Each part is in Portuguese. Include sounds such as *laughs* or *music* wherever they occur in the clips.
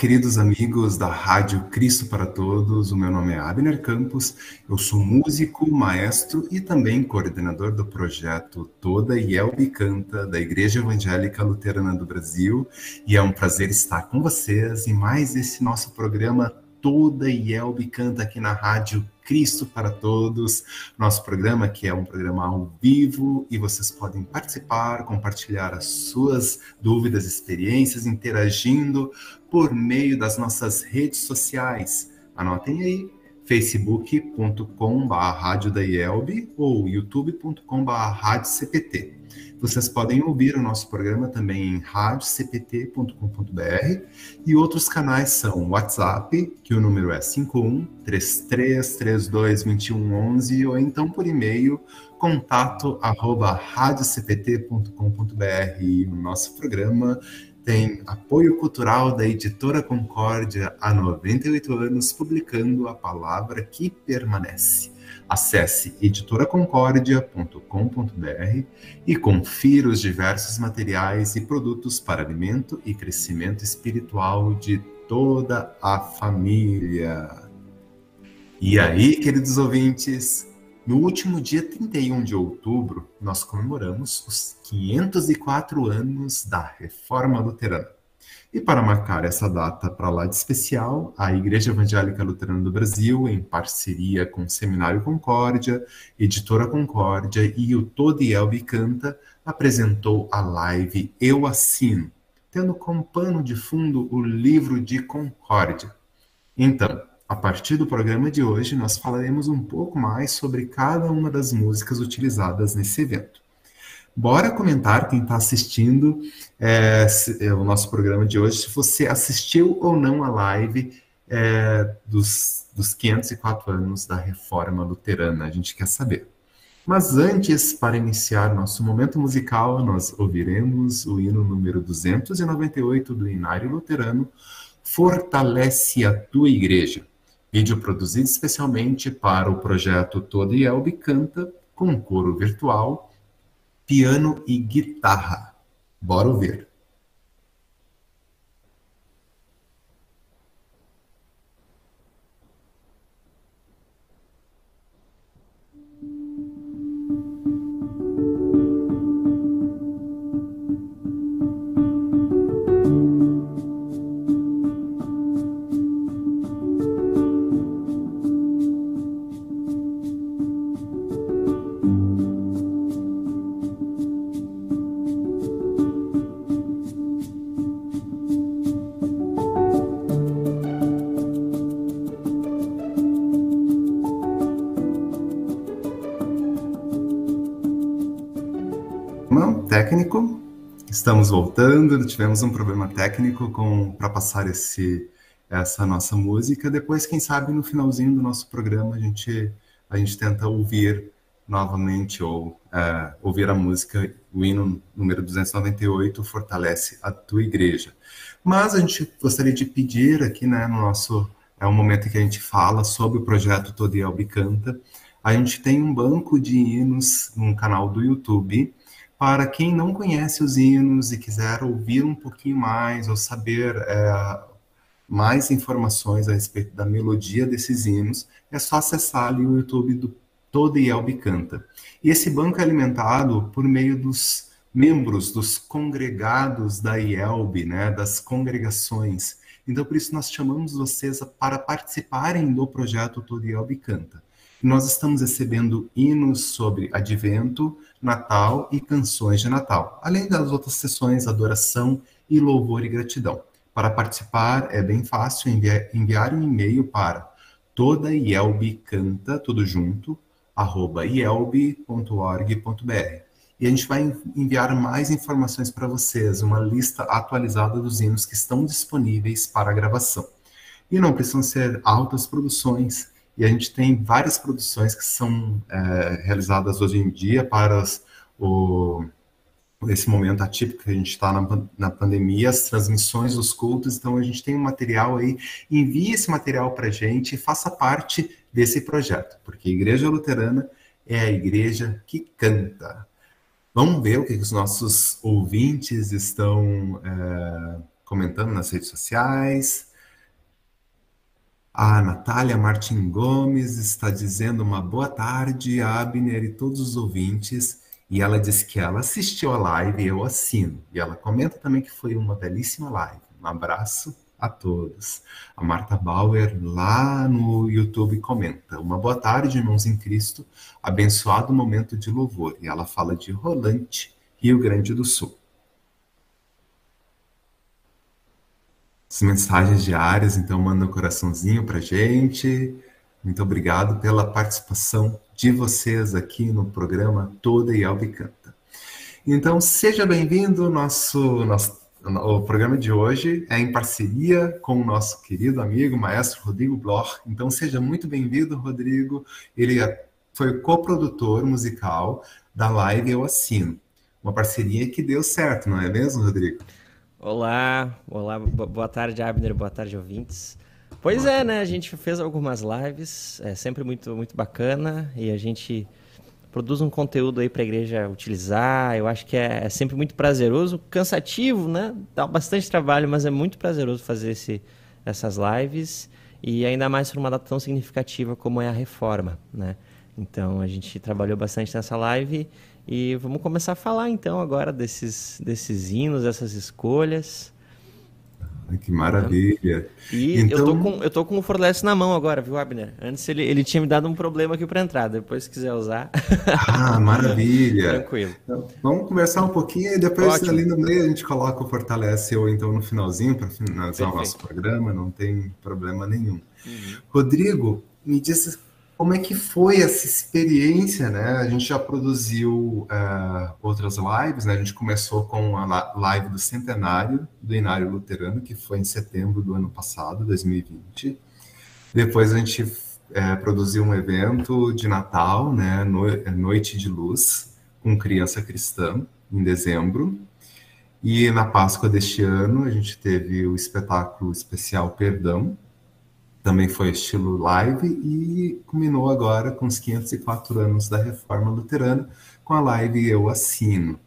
Queridos amigos da Rádio Cristo para Todos. O meu nome é Abner Campos. Eu sou músico, maestro e também coordenador do projeto Toda Yelbe Canta da Igreja Evangélica Luterana do Brasil. E é um prazer estar com vocês em mais esse nosso programa Toda Yelbe Canta aqui na Rádio Cristo para Todos, nosso programa que é um programa ao vivo e vocês podem participar, compartilhar as suas dúvidas, experiências, interagindo por meio das nossas redes sociais. Anotem aí, facebook.com.br rádio da IELB ou youtube.com.br rádio CPT. Vocês podem ouvir o nosso programa também em radiocpt.com.br e outros canais são WhatsApp, que o número é 51 33322111 ou então por e-mail contato arroba radiocpt.com.br. E o nosso programa tem apoio cultural da editora Concórdia há 98 anos, publicando a palavra que permanece. Acesse editoraconcordia.com.br e confira os diversos materiais e produtos para alimento e crescimento espiritual de toda a família. E aí, queridos ouvintes, no último dia 31 de outubro, nós comemoramos os 504 anos da Reforma Luterana. E para marcar essa data para lá de especial, a Igreja Evangélica Luterana do Brasil, em parceria com o Seminário Concórdia, Editora Concórdia e o Todiel Canta, apresentou a live Eu Assino, tendo como pano de fundo o livro de Concórdia. Então, a partir do programa de hoje, nós falaremos um pouco mais sobre cada uma das músicas utilizadas nesse evento. Bora comentar quem está assistindo é, é, o nosso programa de hoje, se você assistiu ou não a live é, dos, dos 504 anos da Reforma Luterana. A gente quer saber. Mas antes, para iniciar nosso momento musical, nós ouviremos o hino número 298 do Inário Luterano, Fortalece a Tua Igreja, vídeo produzido especialmente para o projeto Toda Elbe Canta, com coro virtual piano e guitarra. Bora ouvir. Estamos voltando, tivemos um problema técnico para passar esse, essa nossa música. Depois, quem sabe, no finalzinho do nosso programa, a gente, a gente tenta ouvir novamente ou é, ouvir a música, o hino número 298, Fortalece a Tua Igreja. Mas a gente gostaria de pedir aqui, né, no nosso, é um momento em que a gente fala sobre o projeto Todiel Canta. A gente tem um banco de hinos no canal do YouTube, para quem não conhece os hinos e quiser ouvir um pouquinho mais ou saber é, mais informações a respeito da melodia desses hinos, é só acessar ali o YouTube do Todo Yelbe Canta. E esse banco é alimentado por meio dos membros, dos congregados da IELB, né, das congregações. Então, por isso, nós chamamos vocês para participarem do projeto Todo Yelbe Canta. Nós estamos recebendo hinos sobre advento, Natal e canções de Natal, além das outras sessões adoração e louvor e gratidão. Para participar é bem fácil enviar, enviar um e-mail para toda canta, tudo junto, arroba ielb.org.br. E a gente vai enviar mais informações para vocês, uma lista atualizada dos hinos que estão disponíveis para gravação. E não precisam ser altas produções, e a gente tem várias produções que são é, realizadas hoje em dia para as, o, esse momento atípico que a gente está na, na pandemia, as transmissões dos cultos. Então, a gente tem um material aí. Envie esse material para a gente e faça parte desse projeto, porque a Igreja Luterana é a igreja que canta. Vamos ver o que os nossos ouvintes estão é, comentando nas redes sociais. A Natália Martin Gomes está dizendo uma boa tarde, Abner e todos os ouvintes. E ela disse que ela assistiu a live eu assino. E ela comenta também que foi uma belíssima live. Um abraço a todos. A Marta Bauer, lá no YouTube, comenta: Uma boa tarde, irmãos em Cristo, abençoado momento de louvor. E ela fala de Rolante, Rio Grande do Sul. Mensagens diárias, então manda um coraçãozinho para gente. Muito obrigado pela participação de vocês aqui no programa Toda e Albicanta. Então, seja bem-vindo. Nosso, nosso o programa de hoje é em parceria com o nosso querido amigo, maestro Rodrigo Bloch. Então, seja muito bem-vindo, Rodrigo. Ele é, foi coprodutor musical da live Eu Assino. Uma parceria que deu certo, não é mesmo, Rodrigo? Olá, olá, boa tarde, Abner, boa tarde, ouvintes. Pois é, né? A gente fez algumas lives, é sempre muito, muito bacana e a gente produz um conteúdo aí para a igreja utilizar. Eu acho que é, é, sempre muito prazeroso, cansativo, né? Dá bastante trabalho, mas é muito prazeroso fazer esse, essas lives e ainda mais por uma data tão significativa como é a reforma, né? Então a gente trabalhou bastante nessa live e vamos começar a falar então agora desses, desses hinos, dessas escolhas. Que maravilha. E então... eu, tô com, eu tô com o Forless na mão agora, viu, Abner? Antes ele, ele tinha me dado um problema aqui para entrar, depois se quiser usar. Ah, maravilha. *laughs* Tranquilo. Então, vamos conversar um pouquinho e depois Ótimo. ali no meio a gente coloca o Fortalece ou então no finalzinho para finalizar Perfeito. o nosso programa, não tem problema nenhum. Uhum. Rodrigo, me disse como é que foi essa experiência, né? A gente já produziu uh, outras lives, né? A gente começou com a live do centenário do Inário Luterano, que foi em setembro do ano passado, 2020. Depois a gente uh, produziu um evento de Natal, né? No Noite de Luz, com criança cristã, em dezembro. E na Páscoa deste ano a gente teve o espetáculo especial Perdão, também foi estilo live e culminou agora com os 504 anos da Reforma Luterana com a live Eu Assino.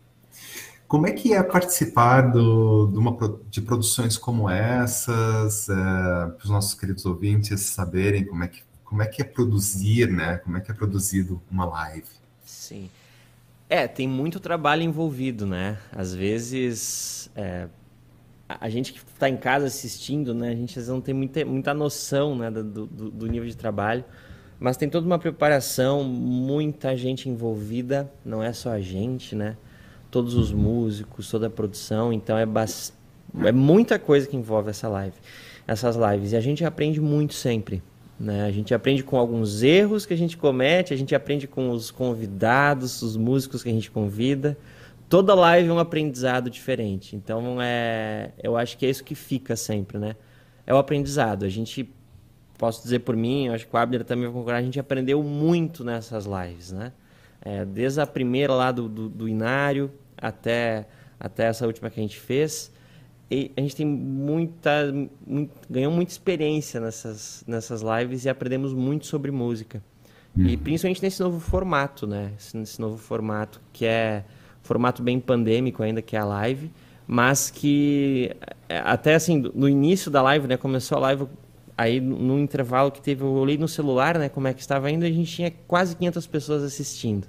Como é que é participar do, de, uma, de produções como essas, é, para os nossos queridos ouvintes saberem como é, que, como é que é produzir, né? Como é que é produzido uma live? Sim. É, tem muito trabalho envolvido, né? Às vezes, é, a gente que está em casa assistindo, né, a gente às vezes não tem muita, muita noção né, do, do, do, nível de trabalho, mas tem toda uma preparação, muita gente envolvida, não é só a gente, né? Todos os músicos, toda a produção, então é, é muita coisa que envolve essa live, essas lives. E a gente aprende muito sempre. Né? A gente aprende com alguns erros que a gente comete, a gente aprende com os convidados, os músicos que a gente convida toda live é um aprendizado diferente. Então, é, eu acho que é isso que fica sempre, né? É o aprendizado. A gente, posso dizer por mim, acho que o Abner também vai concordar, a gente aprendeu muito nessas lives, né? É, desde a primeira lá do, do, do, Inário até, até essa última que a gente fez. E a gente tem muita, muito, ganhou muita experiência nessas, nessas lives e aprendemos muito sobre música. Uhum. E principalmente nesse novo formato, né? Nesse novo formato que é formato bem pandêmico ainda, que é a live, mas que é, até assim, no início da live, né, começou a live aí no intervalo que teve, eu olhei no celular, né, como é que estava indo, a gente tinha quase 500 pessoas assistindo.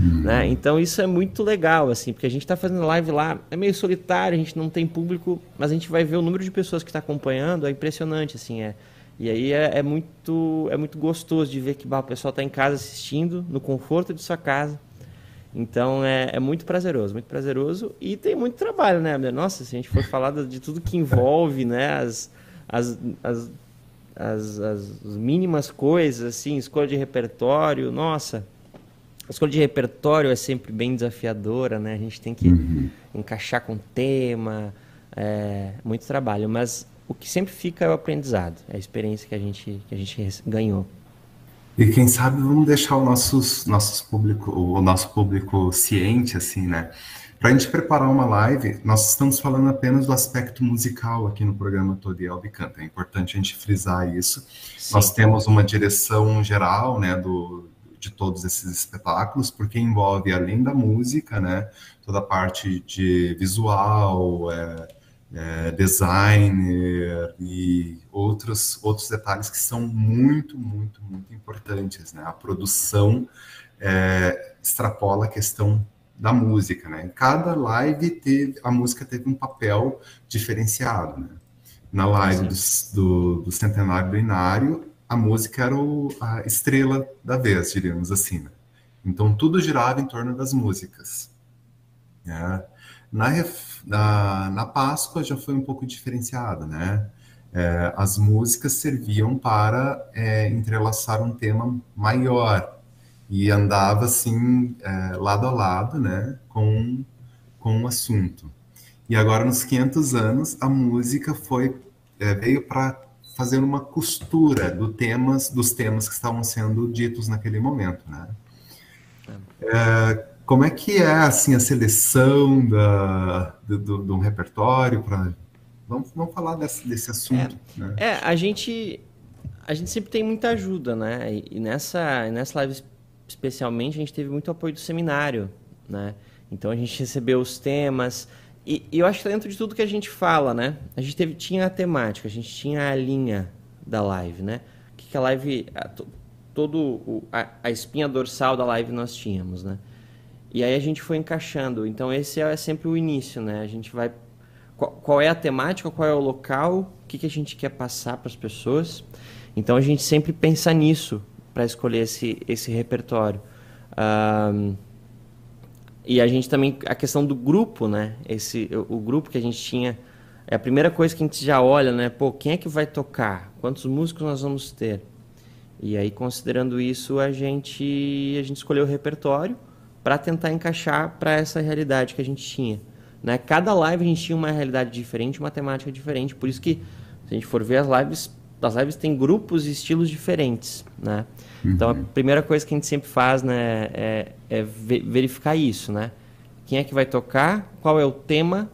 Uhum. Né? Então isso é muito legal, assim, porque a gente está fazendo live lá, é meio solitário, a gente não tem público, mas a gente vai ver o número de pessoas que está acompanhando, é impressionante, assim, é. E aí é, é, muito, é muito gostoso de ver que bah, o pessoal está em casa assistindo, no conforto de sua casa, então é, é, muito prazeroso, muito prazeroso e tem muito trabalho, né? Nossa, se a gente for falar de tudo que envolve, né? As, as, as, as, as mínimas coisas, assim, escolha de repertório, nossa, a escolha de repertório é sempre bem desafiadora, né? A gente tem que uhum. encaixar com tema, é, muito trabalho, mas o que sempre fica é o aprendizado, é a experiência que a gente, que a gente ganhou. E quem sabe vamos deixar o nossos, nossos público, o nosso público ciente, assim, né? Para a gente preparar uma live, nós estamos falando apenas do aspecto musical aqui no programa Todiel de Canta. É importante a gente frisar isso. Sim. Nós temos uma direção geral, né, do, de todos esses espetáculos, porque envolve, além da música, né, toda a parte de visual, é, é, designer e outros, outros detalhes que são muito, muito, muito importantes. Né? A produção é, extrapola a questão da música. Né? Em cada live teve, a música teve um papel diferenciado. Né? Na live do, do, do, Centenário do Inário, a música era o, a estrela da vez, diríamos assim. Né? Então tudo girava em torno das músicas. Né? Na, na, na Páscoa já foi um pouco diferenciado, né? É, as músicas serviam para é, entrelaçar um tema maior e andava assim é, lado a lado, né, com com o assunto. E agora nos 500 anos a música foi é, veio para fazer uma costura do temas dos temas que estavam sendo ditos naquele momento, né? É, como é que é assim a seleção da, do, do, do repertório para vamos, vamos falar desse, desse assunto? É, né? é, a gente a gente sempre tem muita ajuda, né? E, e nessa nessa live especialmente a gente teve muito apoio do seminário, né? Então a gente *laughs* recebeu os temas e, e eu acho que dentro de tudo que a gente fala, né? A gente teve tinha a temática, a gente tinha a linha da live, né? O que, que a live a, todo o, a, a espinha dorsal da live nós tínhamos, né? E aí a gente foi encaixando. Então esse é sempre o início, né? A gente vai qual, qual é a temática, qual é o local, o que, que a gente quer passar para as pessoas. Então a gente sempre pensa nisso para escolher esse, esse repertório. Um, e a gente também a questão do grupo, né? Esse o, o grupo que a gente tinha é a primeira coisa que a gente já olha, né? Pô, quem é que vai tocar? Quantos músicos nós vamos ter? E aí considerando isso, a gente a gente escolheu o repertório para tentar encaixar para essa realidade que a gente tinha. Né? Cada live a gente tinha uma realidade diferente, uma temática diferente, por isso que, se a gente for ver as lives, as lives têm grupos e estilos diferentes. Né? Uhum. Então a primeira coisa que a gente sempre faz né, é, é verificar isso. Né? Quem é que vai tocar, qual é o tema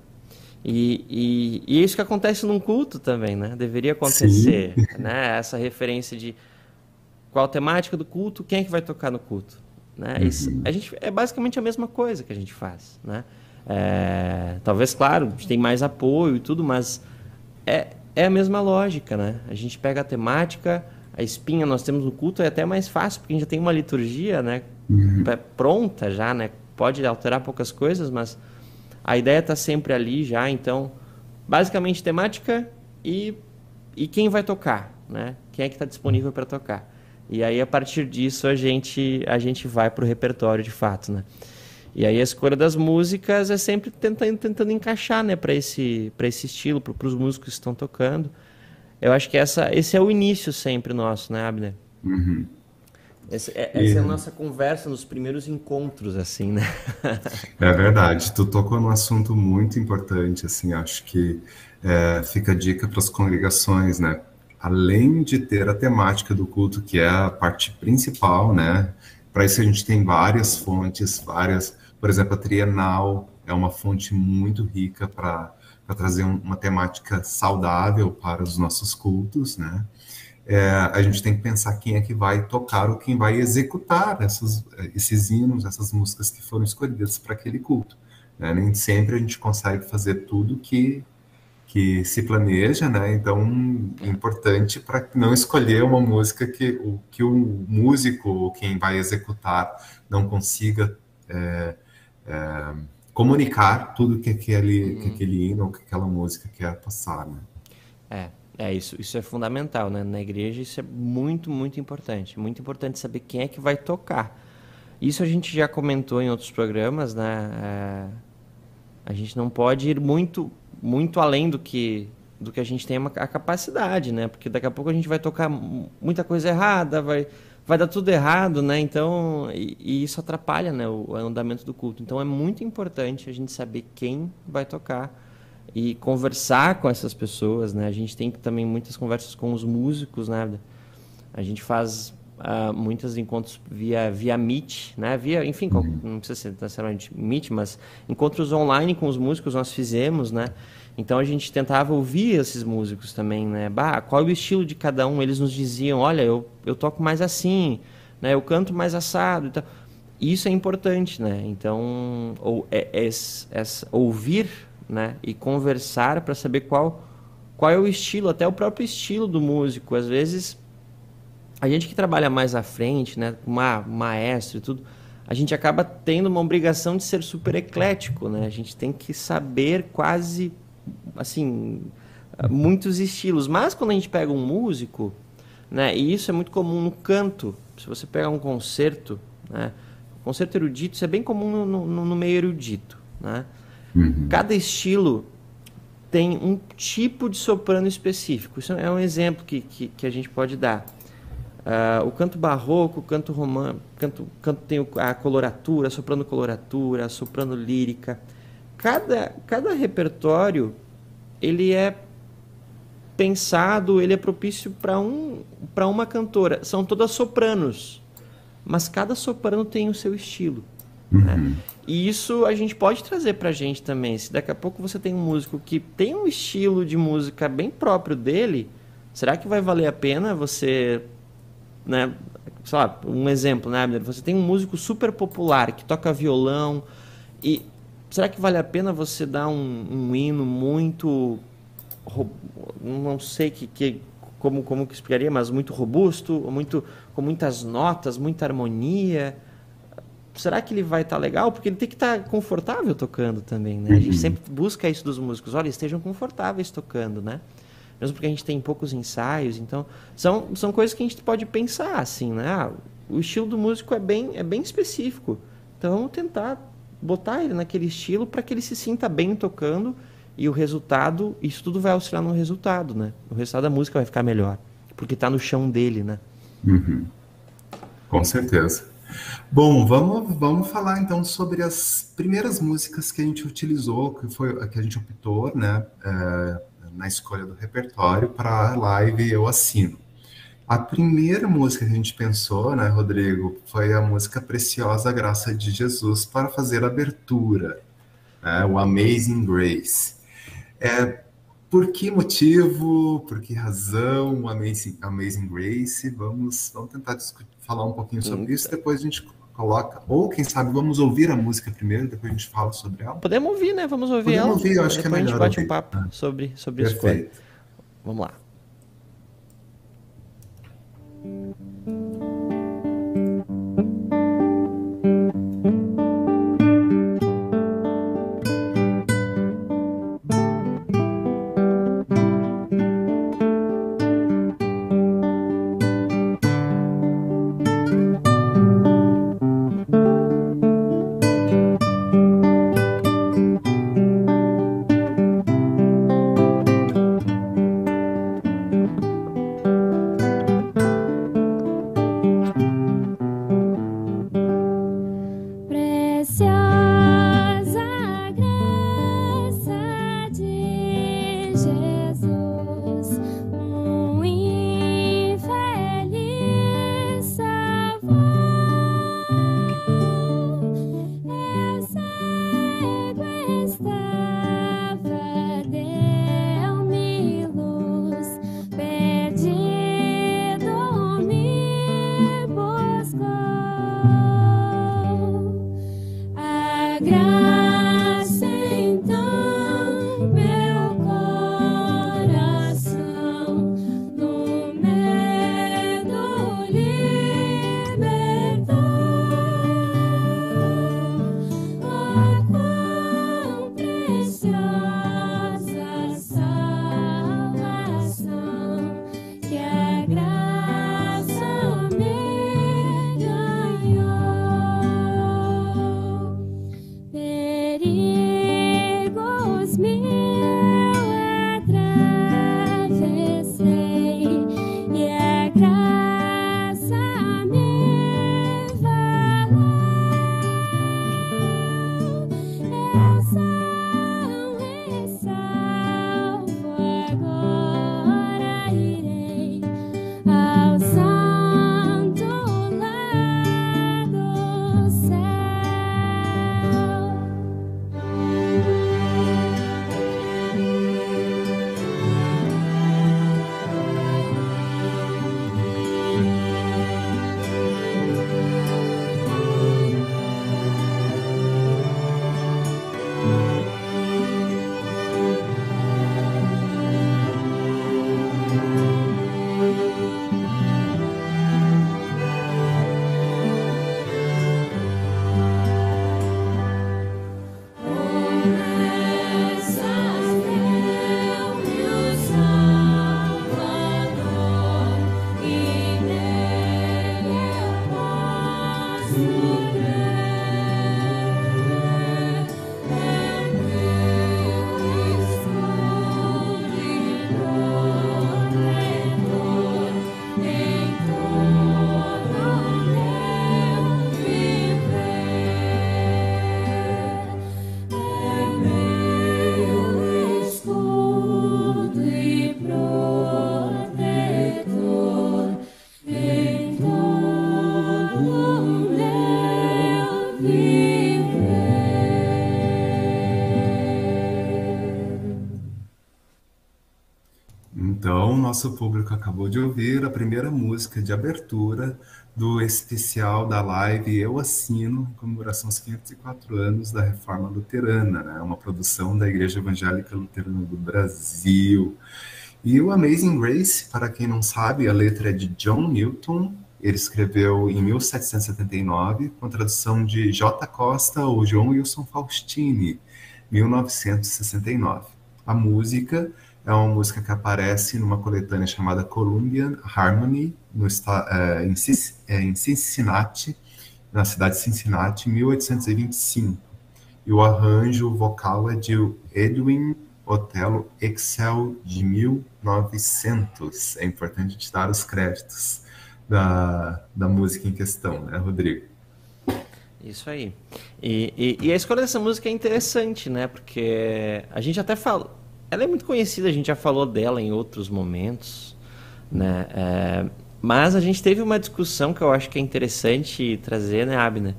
e, e, e, é isso que acontece num culto também, né? Deveria acontecer, Sim. né? Essa referência de qual a temática do culto, quem é que vai tocar no culto. Né? Uhum. Isso, a gente, é basicamente a mesma coisa que a gente faz. Né? É, talvez, claro, a gente tem mais apoio e tudo, mas é, é a mesma lógica. Né? A gente pega a temática, a espinha nós temos no culto, é até mais fácil, porque a gente já tem uma liturgia né? Uhum. pronta já, né? pode alterar poucas coisas, mas a ideia está sempre ali já. Então, basicamente, temática e, e quem vai tocar, né? quem é que está disponível para tocar. E aí, a partir disso, a gente, a gente vai para o repertório de fato, né? E aí a escolha das músicas é sempre tentando, tentando encaixar, né, para esse, esse estilo, para os músicos que estão tocando. Eu acho que essa, esse é o início sempre nosso, né, Abner? Uhum. Esse, é, essa e... é a nossa conversa nos primeiros encontros, assim, né? *laughs* é verdade. Tu tocou num assunto muito importante, assim, acho que é, fica a dica para as congregações, né? Além de ter a temática do culto, que é a parte principal, né? Para isso a gente tem várias fontes, várias, por exemplo, a Trienal é uma fonte muito rica para trazer uma temática saudável para os nossos cultos, né? É, a gente tem que pensar quem é que vai tocar ou quem vai executar essas, esses hinos, essas músicas que foram escolhidas para aquele culto. Né? Nem sempre a gente consegue fazer tudo que que se planeja, né? Então é importante para não escolher uma música que o que o músico ou quem vai executar não consiga é, é, comunicar tudo que aquele que uhum. aquele hino ou que aquela música quer passar, né? É, é isso. Isso é fundamental, né? Na igreja isso é muito muito importante. Muito importante saber quem é que vai tocar. Isso a gente já comentou em outros programas, né? É, a gente não pode ir muito muito além do que do que a gente tem a capacidade, né? Porque daqui a pouco a gente vai tocar muita coisa errada, vai vai dar tudo errado, né? Então, e, e, isso atrapalha, né, o andamento do culto. Então é muito importante a gente saber quem vai tocar e conversar com essas pessoas, né? A gente tem também muitas conversas com os músicos, né? A gente faz uh, muitos encontros via, via Meet, né? Via, enfim, uhum. não precisa ser necessariamente Meet, mas encontros online com os músicos nós fizemos, né? Então a gente tentava ouvir esses músicos também, né? Bah, qual é o estilo de cada um? Eles nos diziam, olha, eu, eu toco mais assim, né? Eu canto mais assado e tal. Isso é importante, né? Então, ou, é, é, é, ouvir né? E conversar para saber qual qual é o estilo, até o próprio estilo do músico. Às vezes a gente que trabalha mais à frente, né, uma maestro e tudo, a gente acaba tendo uma obrigação de ser super eclético, né? A gente tem que saber quase assim muitos estilos. Mas quando a gente pega um músico, né, e isso é muito comum no canto, se você pegar um concerto, né, concerto erudito, isso é bem comum no, no, no meio erudito, né? Uhum. Cada estilo tem um tipo de soprano específico. Isso é um exemplo que, que, que a gente pode dar. Uh, o canto barroco, o canto romano, canto, canto tem a coloratura, soprano coloratura, a soprano lírica. Cada, cada repertório ele é pensado, ele é propício para um, para uma cantora. São todas sopranos, mas cada soprano tem o seu estilo. Né? Uhum. Né? E isso a gente pode trazer para a gente também. Se daqui a pouco você tem um músico que tem um estilo de música bem próprio dele, será que vai valer a pena você né? Sei lá, um exemplo, né, Você tem um músico super popular que toca violão e será que vale a pena você dar um, um hino muito não sei que, que como como que explicaria, mas muito robusto, muito com muitas notas, muita harmonia? Será que ele vai estar tá legal? Porque ele tem que estar tá confortável tocando também, né? A gente uhum. sempre busca isso dos músicos. Olha, estejam confortáveis tocando, né? Mesmo porque a gente tem poucos ensaios, então são, são coisas que a gente pode pensar assim, né? Ah, o estilo do músico é bem, é bem específico, então tentar botar ele naquele estilo para que ele se sinta bem tocando e o resultado, isso tudo vai auxiliar no resultado, né? O resultado da música vai ficar melhor, porque está no chão dele, né? Uhum. Com certeza. Bom, vamos, vamos falar então sobre as primeiras músicas que a gente utilizou, que foi que a gente optou, né? É na escolha do repertório para a live Eu Assino. A primeira música que a gente pensou, né, Rodrigo, foi a música Preciosa Graça de Jesus para fazer a abertura, né, o Amazing Grace. É, por que motivo, por que razão Amazing, Amazing Grace? Vamos, vamos tentar discutir, falar um pouquinho sobre isso, depois a gente coloca. Ou, quem sabe, vamos ouvir a música primeiro, depois a gente fala sobre ela. Podemos ouvir, né? Vamos ouvir Podemos ela. ouvir, eu acho depois que é melhor. a gente bate ouvir. um papo ah. sobre, sobre isso. Vamos lá. Nosso público acabou de ouvir a primeira música de abertura do especial da live Eu Assino, em comemoração aos 504 anos da Reforma Luterana, né? uma produção da Igreja Evangélica Luterana do Brasil. E o Amazing Grace, para quem não sabe, a letra é de John Newton, ele escreveu em 1779, com tradução de J. Costa ou João Wilson Faustini, 1969. A música é uma música que aparece numa coletânea chamada Columbian Harmony, no, é, em, em Cincinnati, na cidade de Cincinnati, 1825. E o arranjo vocal é de Edwin Otelo Excel, de 1900. É importante te dar os créditos da, da música em questão, né, Rodrigo? Isso aí. E, e, e, a escolha dessa música é interessante, né? Porque a gente até fala. Ela é muito conhecida, a gente já falou dela em outros momentos, né? É, mas a gente teve uma discussão que eu acho que é interessante trazer, né, Abner?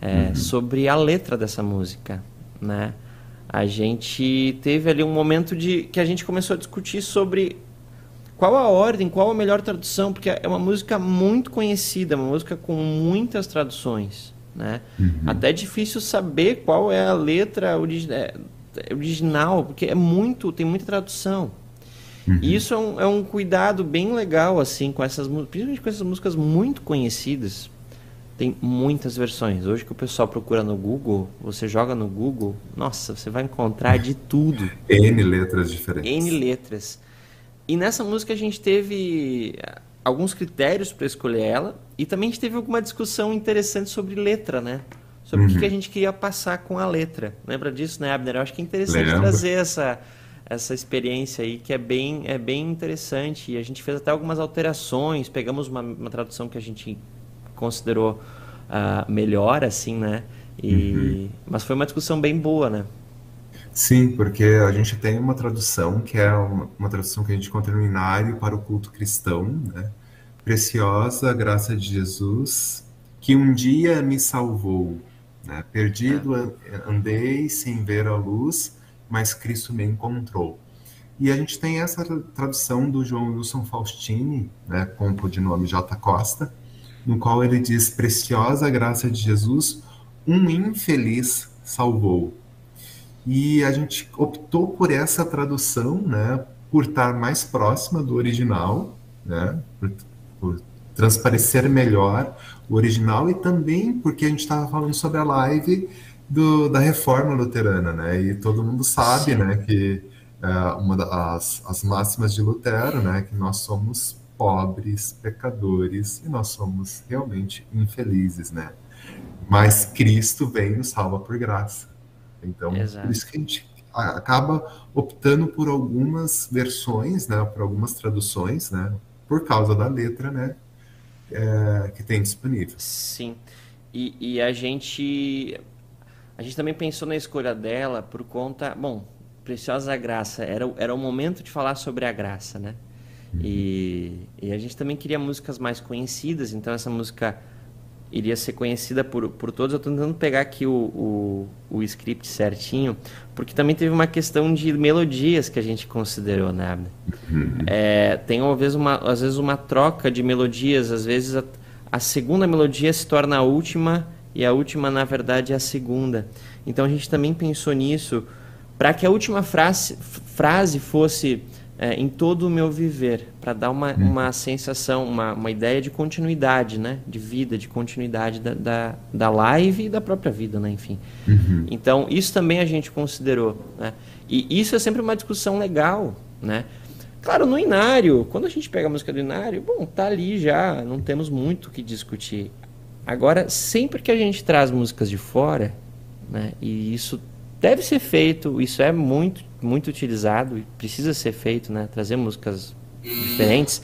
É, uhum. Sobre a letra dessa música, né? A gente teve ali um momento de que a gente começou a discutir sobre qual a ordem, qual a melhor tradução, porque é uma música muito conhecida, uma música com muitas traduções, né? Uhum. Até é difícil saber qual é a letra é, original, porque é muito, tem muita tradução. Uhum. E isso é um, é um, cuidado bem legal, assim, com essas principalmente com essas músicas muito conhecidas. Tem muitas versões. Hoje que o pessoal procura no Google, você joga no Google, nossa, você vai encontrar de *laughs* tudo. N letras diferentes. N letras. E nessa música a gente teve eh, alguns critérios para escolher ela e também a gente teve alguma discussão interessante sobre letra, né? Sobre uhum. o que a gente queria passar com a letra. Lembra disso, né, Abner? Eu acho que é interessante Lembra. trazer essa, essa experiência aí, que é bem, é bem interessante. E a gente fez até algumas alterações, pegamos uma, uma tradução que a gente considerou uh, melhor, assim, né? E, uhum. Mas foi uma discussão bem boa, né? Sim, porque a gente tem uma tradução que é uma, uma tradução que a gente encontra no Inário para o culto cristão, né? Preciosa graça de Jesus, que um dia me salvou. Né? Perdido é. andei sem ver a luz, mas Cristo me encontrou. E a gente tem essa tradução do João Wilson Faustini, né, com o nome J. Costa, no qual ele diz: Preciosa graça de Jesus, um infeliz salvou. E a gente optou por essa tradução, né, por estar mais próxima do original, né, por, por transparecer melhor o original e também porque a gente estava falando sobre a live do, da reforma luterana, né, e todo mundo sabe, Sim. né, que é, uma das as máximas de Lutero, né, que nós somos pobres, pecadores e nós somos realmente infelizes, né, mas Cristo vem e nos salva por graça. Então, Exato. por isso que a gente acaba optando por algumas versões, né, por algumas traduções, né, por causa da letra, né, é, que tem disponível. Sim. E, e, a gente a gente também pensou na escolha dela por conta, bom, Preciosa Graça era era o momento de falar sobre a graça, né? Uhum. E, e a gente também queria músicas mais conhecidas, então essa música iria ser conhecida por, por todos. Eu estou tentando pegar aqui o, o, o, script certinho, porque também teve uma questão de melodias que a gente considerou, né? Uhum. É, tem às vezes, uma, às vezes uma troca de melodias, às vezes a, a segunda melodia se torna a última e a última, na verdade, é a segunda. Então a gente também pensou nisso para que a última frase, frase fosse é, em todo o meu viver, para dar uma, uhum. uma sensação, uma, uma ideia de continuidade, né? De vida, de continuidade da, da, da live e da própria vida, né? Enfim. Uhum. Então, isso também a gente considerou, né? E isso é sempre uma discussão legal, né? Claro, no Inário, quando a gente pega a música do Inário, bom, tá ali já, não temos muito o que discutir. Agora, sempre que a gente traz músicas de fora, né? E isso deve ser feito, isso é muito muito utilizado e precisa ser feito, né? Trazer músicas diferentes.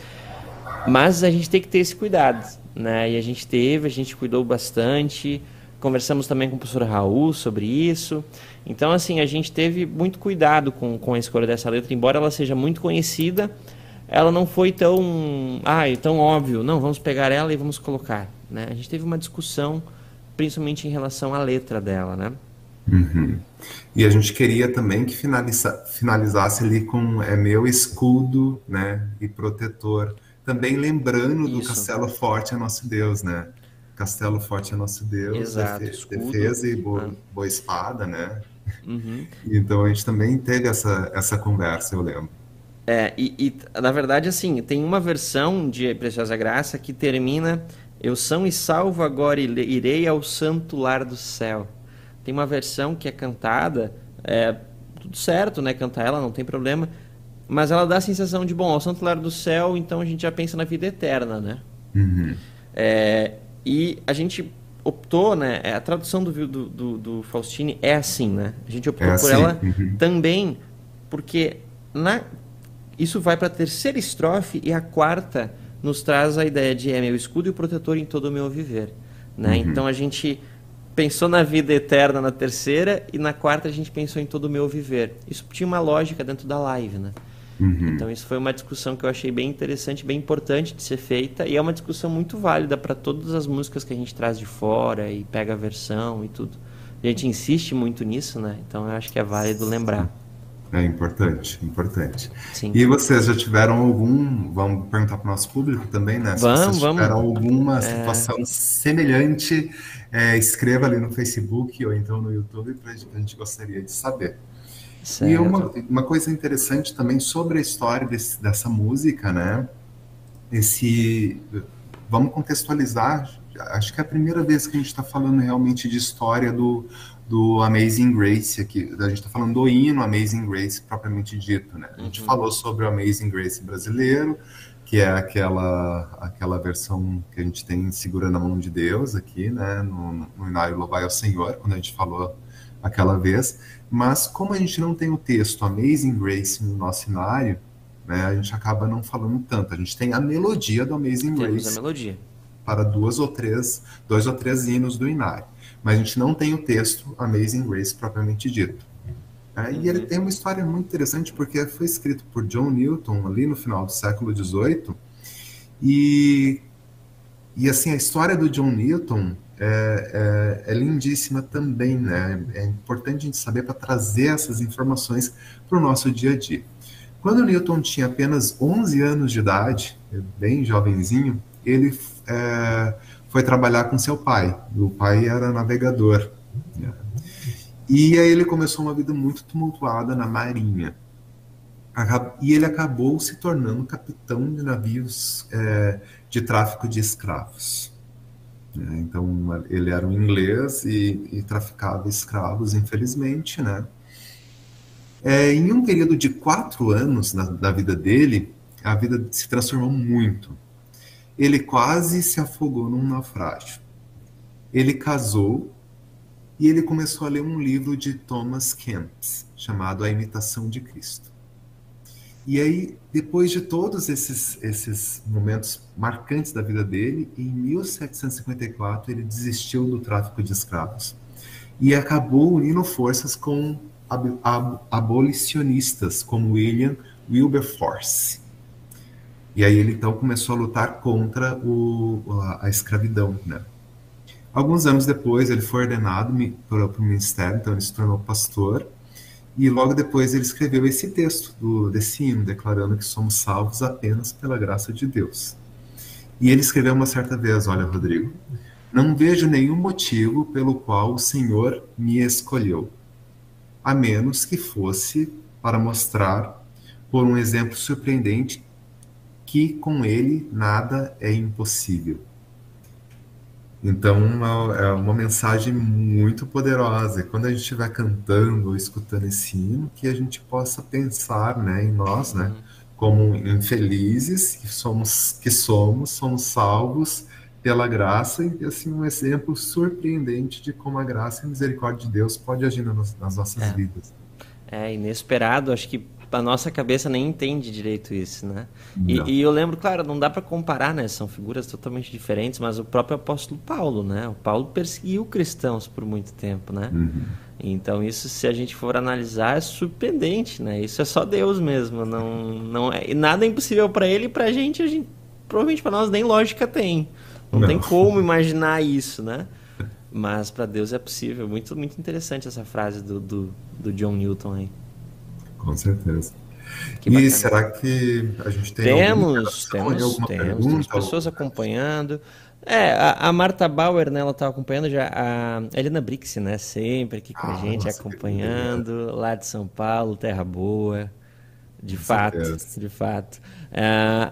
Mas a gente tem que ter esse cuidado, né? E a gente teve, a gente cuidou bastante. Conversamos também com o professor Raul sobre isso. Então, assim, a gente teve muito cuidado com, com a escolha dessa letra, embora ela seja muito conhecida, ela não foi tão, ah, tão óbvio. Não, vamos pegar ela e vamos colocar, né? A gente teve uma discussão, principalmente em relação à letra dela, né? Uhum. E a gente queria também que finaliza, finalizasse ali com é meu escudo, né, e protetor. Também lembrando Isso. do Castelo Forte é nosso Deus, né? Castelo Forte é nosso Deus, Exato, defe defesa e boa, ah. boa espada, né? Uhum. *laughs* Então a gente também teve essa, essa conversa, eu lembro. É, e, e, na verdade, assim, tem uma versão de Preciosa Graça que termina: Eu são e salvo agora, irei ao santo lar do céu. Tem uma versão que é cantada, é, tudo certo, né? Cantar ela, não tem problema. Mas ela dá a sensação de, bom, ao santo lar do céu, então a gente já pensa na vida eterna, né? Uhum. É, e a gente optou, né? É, a tradução do, do, do, do Faustini é assim, né? A gente optou é assim. por ela uhum. também, porque na isso vai para a terceira estrofe e a quarta nos traz a ideia de é meu escudo e o protetor em todo o meu viver. Né? Uhum. Então a gente pensou na vida eterna na terceira e na quarta a gente pensou em todo o meu viver. Isso tinha uma lógica dentro da live, né? Uhum. Então isso foi uma discussão que eu achei bem interessante, bem importante de ser feita e é uma discussão muito válida para todas as músicas que a gente traz de fora e pega a versão e tudo. A gente insiste muito nisso, né? Então eu acho que é válido lembrar. É importante, importante. Sim. E vocês já tiveram algum, vamos perguntar para o nosso público também, né? Se vamos, vocês vamos. tiveram alguma é. situação é... semelhante, é, escreva ali no Facebook ou então no YouTube, para a gente gostaria de saber. Certo. E uma, uma coisa interessante também sobre a história desse, dessa música, né? Esse, vamos contextualizar, acho que é a primeira vez que a gente está falando realmente de história do, do Amazing Grace aqui. A gente está falando do hino Amazing Grace propriamente dito, né? A gente uhum. falou sobre o Amazing Grace brasileiro, que é aquela aquela versão que a gente tem segurando a mão de Deus aqui, né? No, no Inário Louvai ao Senhor, quando a gente falou aquela vez. Mas como a gente não tem o texto Amazing Grace no nosso inário, né? A gente acaba não falando tanto. A gente tem a melodia do Amazing Temos Grace. a melodia. Para duas ou três, dois ou três hinos do inário mas a gente não tem o texto Amazing Grace propriamente dito. É, e ele tem uma história muito interessante porque foi escrito por John Newton ali no final do século XVIII e e assim a história do John Newton é, é, é lindíssima também, né? É importante a gente saber para trazer essas informações para o nosso dia a dia. Quando Newton tinha apenas 11 anos de idade, bem jovenzinho, ele é, foi trabalhar com seu pai. O pai era navegador. Né? E aí ele começou uma vida muito tumultuada na marinha. E ele acabou se tornando capitão de navios é, de tráfico de escravos. Né? Então ele era um inglês e, e traficava escravos, infelizmente, né? É, em um período de quatro anos na, da vida dele, a vida se transformou muito ele quase se afogou num naufrágio. Ele casou e ele começou a ler um livro de Thomas Kempis, chamado A Imitação de Cristo. E aí, depois de todos esses, esses momentos marcantes da vida dele, em 1754 ele desistiu do tráfico de escravos e acabou unindo forças com ab ab abolicionistas como William Wilberforce. E aí ele então começou a lutar contra o, a, a escravidão, né? Alguns anos depois ele foi ordenado para o ministério, então ele se tornou pastor. E logo depois ele escreveu esse texto do, desse hino, declarando que somos salvos apenas pela graça de Deus. E ele escreveu uma certa vez: Olha, Rodrigo, não vejo nenhum motivo pelo qual o Senhor me escolheu, a menos que fosse para mostrar, por um exemplo surpreendente, que com ele nada é impossível. Então, é uma mensagem muito poderosa. Quando a gente estiver cantando ou escutando esse hino, que a gente possa pensar né, em nós, né, como infelizes que somos, que somos, somos salvos pela graça e assim um exemplo surpreendente de como a graça e a misericórdia de Deus pode agir nas, nas nossas é. vidas. É inesperado, acho que a nossa cabeça nem entende direito isso, né? E, e, eu lembro, claro, não dá para comparar, né? São figuras totalmente diferentes, mas o próprio apóstolo Paulo, né? O Paulo perseguiu cristãos por muito tempo, né? Uhum. Então isso, se a gente for analisar, é surpreendente, né? Isso é só Deus mesmo, não, não é nada é impossível para ele e para a gente, provavelmente para nós nem lógica tem, não, não, tem como imaginar *laughs* isso, né? Mas para Deus é possível. Muito, muito interessante essa frase do, do, do John Newton aí. Com certeza. Que e será que a gente tem temos, temos, temos, temos pessoas acompanhando. É, a, a, Marta Bauer, né, ela estava acompanhando já, a Helena Brix, né, sempre aqui com ah, a gente, nossa, acompanhando, lá de São Paulo, Terra Boa, de com fato, certeza. de fato. É,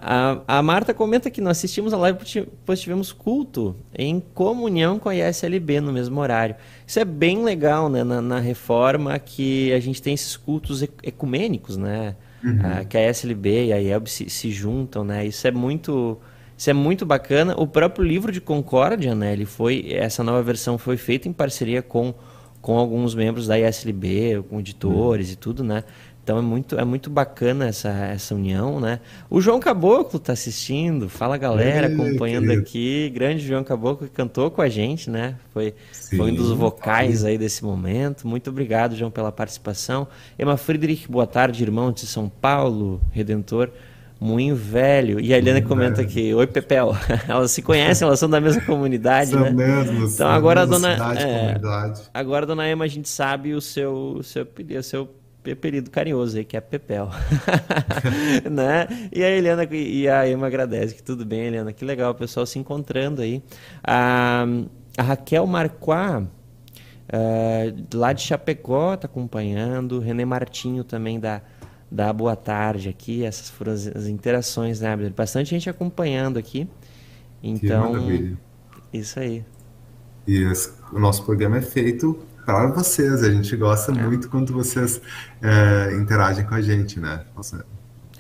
a, a Marta comenta que nós assistimos a live pois tivemos culto em comunhão com a ISLB no mesmo horário. Isso é bem legal, né, na, na reforma que a gente tem esses cultos ecumênicos, né, uhum. a, que a ISLB e a IELB se, se juntam, né, isso é muito isso é muito bacana. O próprio livro de Concórdia, né? Ele foi, essa nova versão foi feita em parceria com, com alguns membros da ISLB, com editores uhum. e tudo, né? Então é muito, é muito bacana essa, essa união, né? O João Caboclo está assistindo, fala galera, acompanhando aqui. Grande João Caboclo que cantou com a gente, né? Foi, Sim, foi um dos vocais aí desse momento. Muito obrigado, João, pela participação. Emma Friedrich, boa tarde, irmão de São Paulo, Redentor. Moinho Velho. E a Helena comenta aqui: Oi, Pepel. elas se conhecem, elas são da mesma comunidade, são né? Mesmo, então agora a dona. Cidade, é, agora a dona Emma, a gente sabe o seu, o seu, o seu apelido carinhoso aí, que é Pepel. *laughs* né? E a Helena e a Emma agradece que tudo bem, Helena. Que legal, o pessoal se encontrando aí. A, a Raquel Marquá. Uh, lá de Chapecó tá acompanhando, René Martinho também da, dar boa tarde aqui. Essas foram as, as interações, né, Abner? Bastante gente acompanhando aqui. Então, isso aí. E esse, o nosso programa é feito para vocês. A gente gosta é. muito quando vocês é, interagem com a gente, né? Nossa,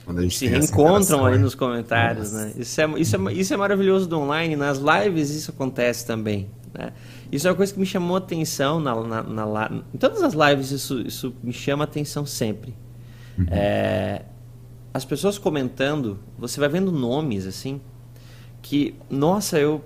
quando a gente se reencontram ali nos comentários, Nossa. né? Isso é, isso, é, isso é maravilhoso do online. Nas lives isso acontece também, né? Isso é uma coisa que me chamou atenção na, na, na, em todas as lives. Isso, isso me chama atenção sempre. Uhum. É, as pessoas comentando, você vai vendo nomes assim, que, nossa, eu.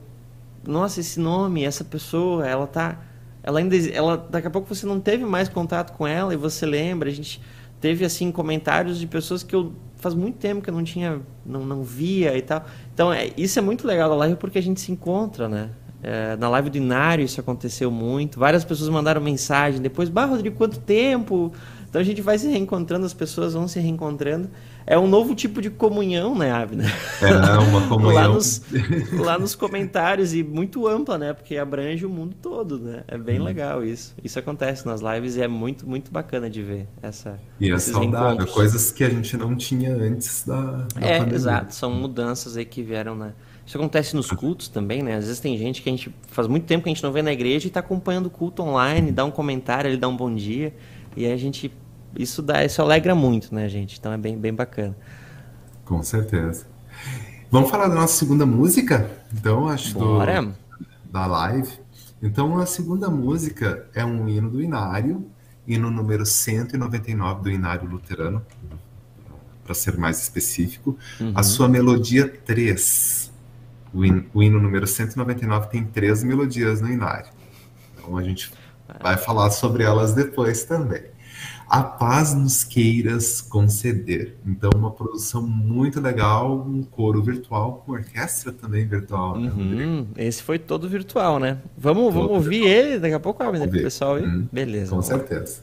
Nossa, esse nome, essa pessoa, ela tá. Ela ainda. Ela, daqui a pouco você não teve mais contato com ela e você lembra. A gente teve assim comentários de pessoas que eu faz muito tempo que eu não tinha não, não via e tal então é, isso é muito legal da live porque a gente se encontra né é, na live do Inário isso aconteceu muito várias pessoas mandaram mensagem depois bah Rodrigo quanto tempo então a gente vai se reencontrando, as pessoas vão se reencontrando. É um novo tipo de comunhão, né, Abner? É, uma comunhão. *laughs* lá, nos, *laughs* lá nos comentários e muito ampla, né? Porque abrange o mundo todo, né? É bem hum. legal isso. Isso acontece nas lives e é muito, muito bacana de ver essa. E é saudável, coisas que a gente não tinha antes da. da é, pandemia. exato. São mudanças aí que vieram, né? Isso acontece nos cultos também, né? Às vezes tem gente que a gente faz muito tempo que a gente não vê na igreja e está acompanhando o culto online, dá um comentário, ele dá um bom dia. E a gente isso dá, isso alegra muito, né, gente? Então é bem, bem bacana. Com certeza. Vamos falar da nossa segunda música? Então, acho Bora. Do, da live. Então, a segunda música é um hino do Inário, hino número 199 do Inário Luterano, para ser mais específico. Uhum. A sua melodia 3. O hino, o hino número 199 tem três melodias no Inário. Então, a gente vai falar sobre elas depois também a paz nos queiras conceder. Então, uma produção muito legal, um coro virtual, com orquestra também virtual. Né, uhum. Esse foi todo virtual, né? Vamos, vamos ouvir virtual. ele daqui a pouco, né, pessoal? Uhum. Beleza. Com certeza.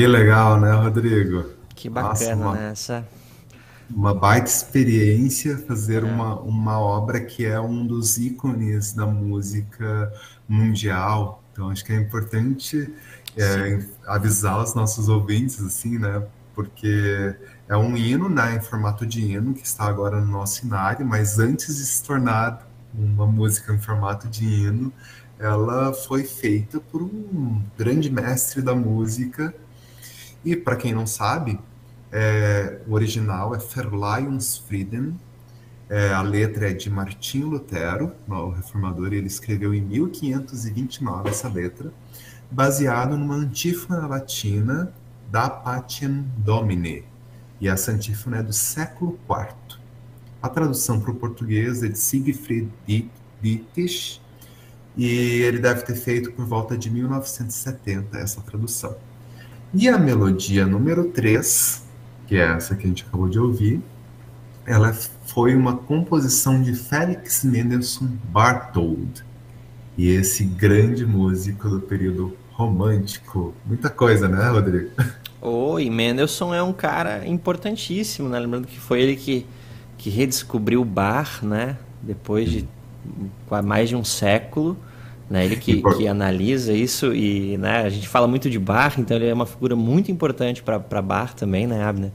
Que legal, né, Rodrigo? Que bacana, Nossa, uma, né? Essa... uma baita experiência fazer é. uma, uma obra que é um dos ícones da música mundial. Então, acho que é importante é, avisar os nossos ouvintes, assim, né? Porque é um hino, né, em formato de hino, que está agora no nosso cenário, mas antes de se tornar uma música em formato de hino, ela foi feita por um grande mestre da música e para quem não sabe, é, o original é Verleihungsfrieden, é, a letra é de Martinho Lutero, o reformador, e ele escreveu em 1529 essa letra, baseado numa antífona latina da Patiam Domine, e essa antífona é do século IV. A tradução para o português é de Siegfried Dietrich, e ele deve ter feito por volta de 1970 essa tradução. E a melodia número 3, que é essa que a gente acabou de ouvir, ela foi uma composição de Felix Mendelssohn Barthold. E esse grande músico do período romântico. Muita coisa, né, Rodrigo? Oi, Mendelssohn é um cara importantíssimo, né? Lembrando que foi ele que, que redescobriu o bar, né? Depois de mais de um século. Né? Ele que, que analisa isso e né, a gente fala muito de Bach, então ele é uma figura muito importante para Bach também, né, Abner?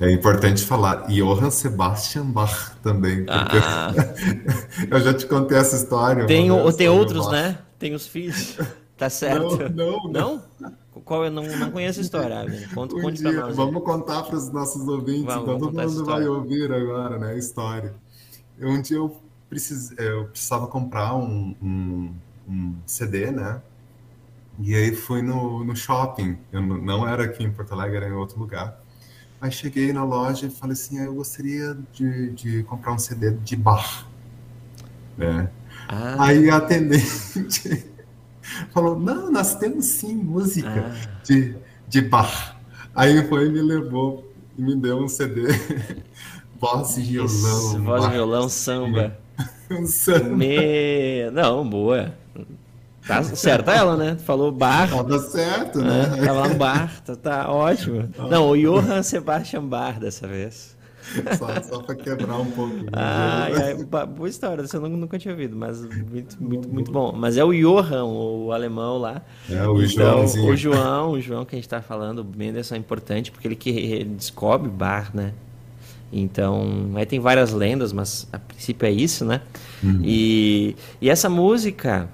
É importante falar Johann Sebastian Bach também, porque ah. *laughs* eu já te contei essa história. Tem, o, tem outros, Bach. né? Tem os filhos. Tá certo. Não, não. não? Qual eu não, não conheço a história, Abner. Conta, um conte dia, nós. Vamos contar para os nossos ouvintes, vamos, então todo mundo vai ouvir agora, né, a história. Um dia eu, precis, eu precisava comprar um, um um CD, né? E aí fui no, no shopping. Eu não era aqui em Porto Alegre, era em outro lugar. Aí cheguei na loja e falei assim, ah, eu gostaria de, de comprar um CD de Bach. Né? Ah. Aí a atendente *laughs* falou, não, nós temos sim música ah. de, de Bach. Aí foi e me levou e me deu um CD. *laughs* voz e violão. Voz e violão, samba. *laughs* um samba. Me... Não, boa. Tá certa ela, né? Falou bar. Tá certo, né? É, tava lá no bar, tá, tá ótimo. Não, o Johann Sebastian Bar dessa vez. Só, só para quebrar um pouco. Ah, é, boa história, você nunca tinha ouvido, mas muito, muito, muito bom. Mas é o Johann, o alemão lá. É, o então, O João, o João que a gente está falando, o Mendes é importante porque ele que descobre bar, né? Então, aí tem várias lendas, mas a princípio é isso, né? Uhum. E, e essa música,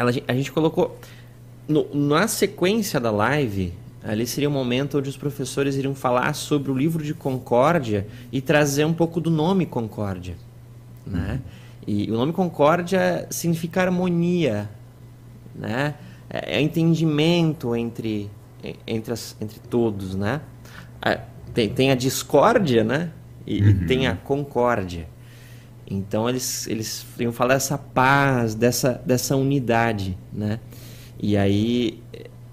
ela, a gente colocou no, na sequência da live. Ali seria um momento onde os professores iriam falar sobre o livro de Concórdia e trazer um pouco do nome Concórdia, né? E o nome Concórdia significa harmonia, né? É, é entendimento entre entre, as, entre todos, né? Tem, tem a discórdia, né? E, uhum. e tem a concórdia. Então eles, eles iam falar dessa paz, dessa, dessa unidade, né? E aí,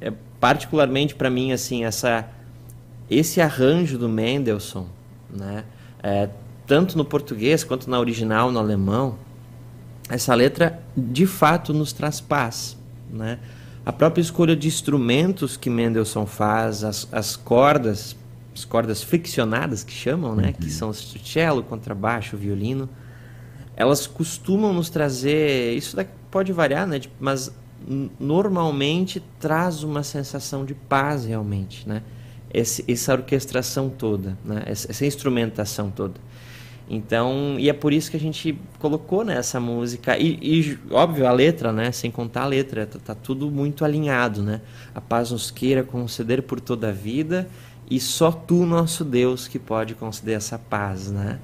é, particularmente para mim, assim, essa, esse arranjo do Mendelssohn, né? É, tanto no português quanto na original, no alemão, essa letra de fato nos traz paz, né? A própria escolha de instrumentos que Mendelssohn faz, as, as cordas, as cordas friccionadas que chamam, né? Uhum. Que são o cello, contrabaixo, violino, elas costumam nos trazer, isso pode variar, né? Mas normalmente traz uma sensação de paz realmente, né? Esse, essa orquestração toda, né? essa, instrumentação toda. Então, e é por isso que a gente colocou nessa né, música e, e, óbvio a letra, né? Sem contar a letra, tá, tá, tudo muito alinhado, né? A paz nos queira conceder por toda a vida e só tu, nosso Deus, que pode conceder essa paz, né?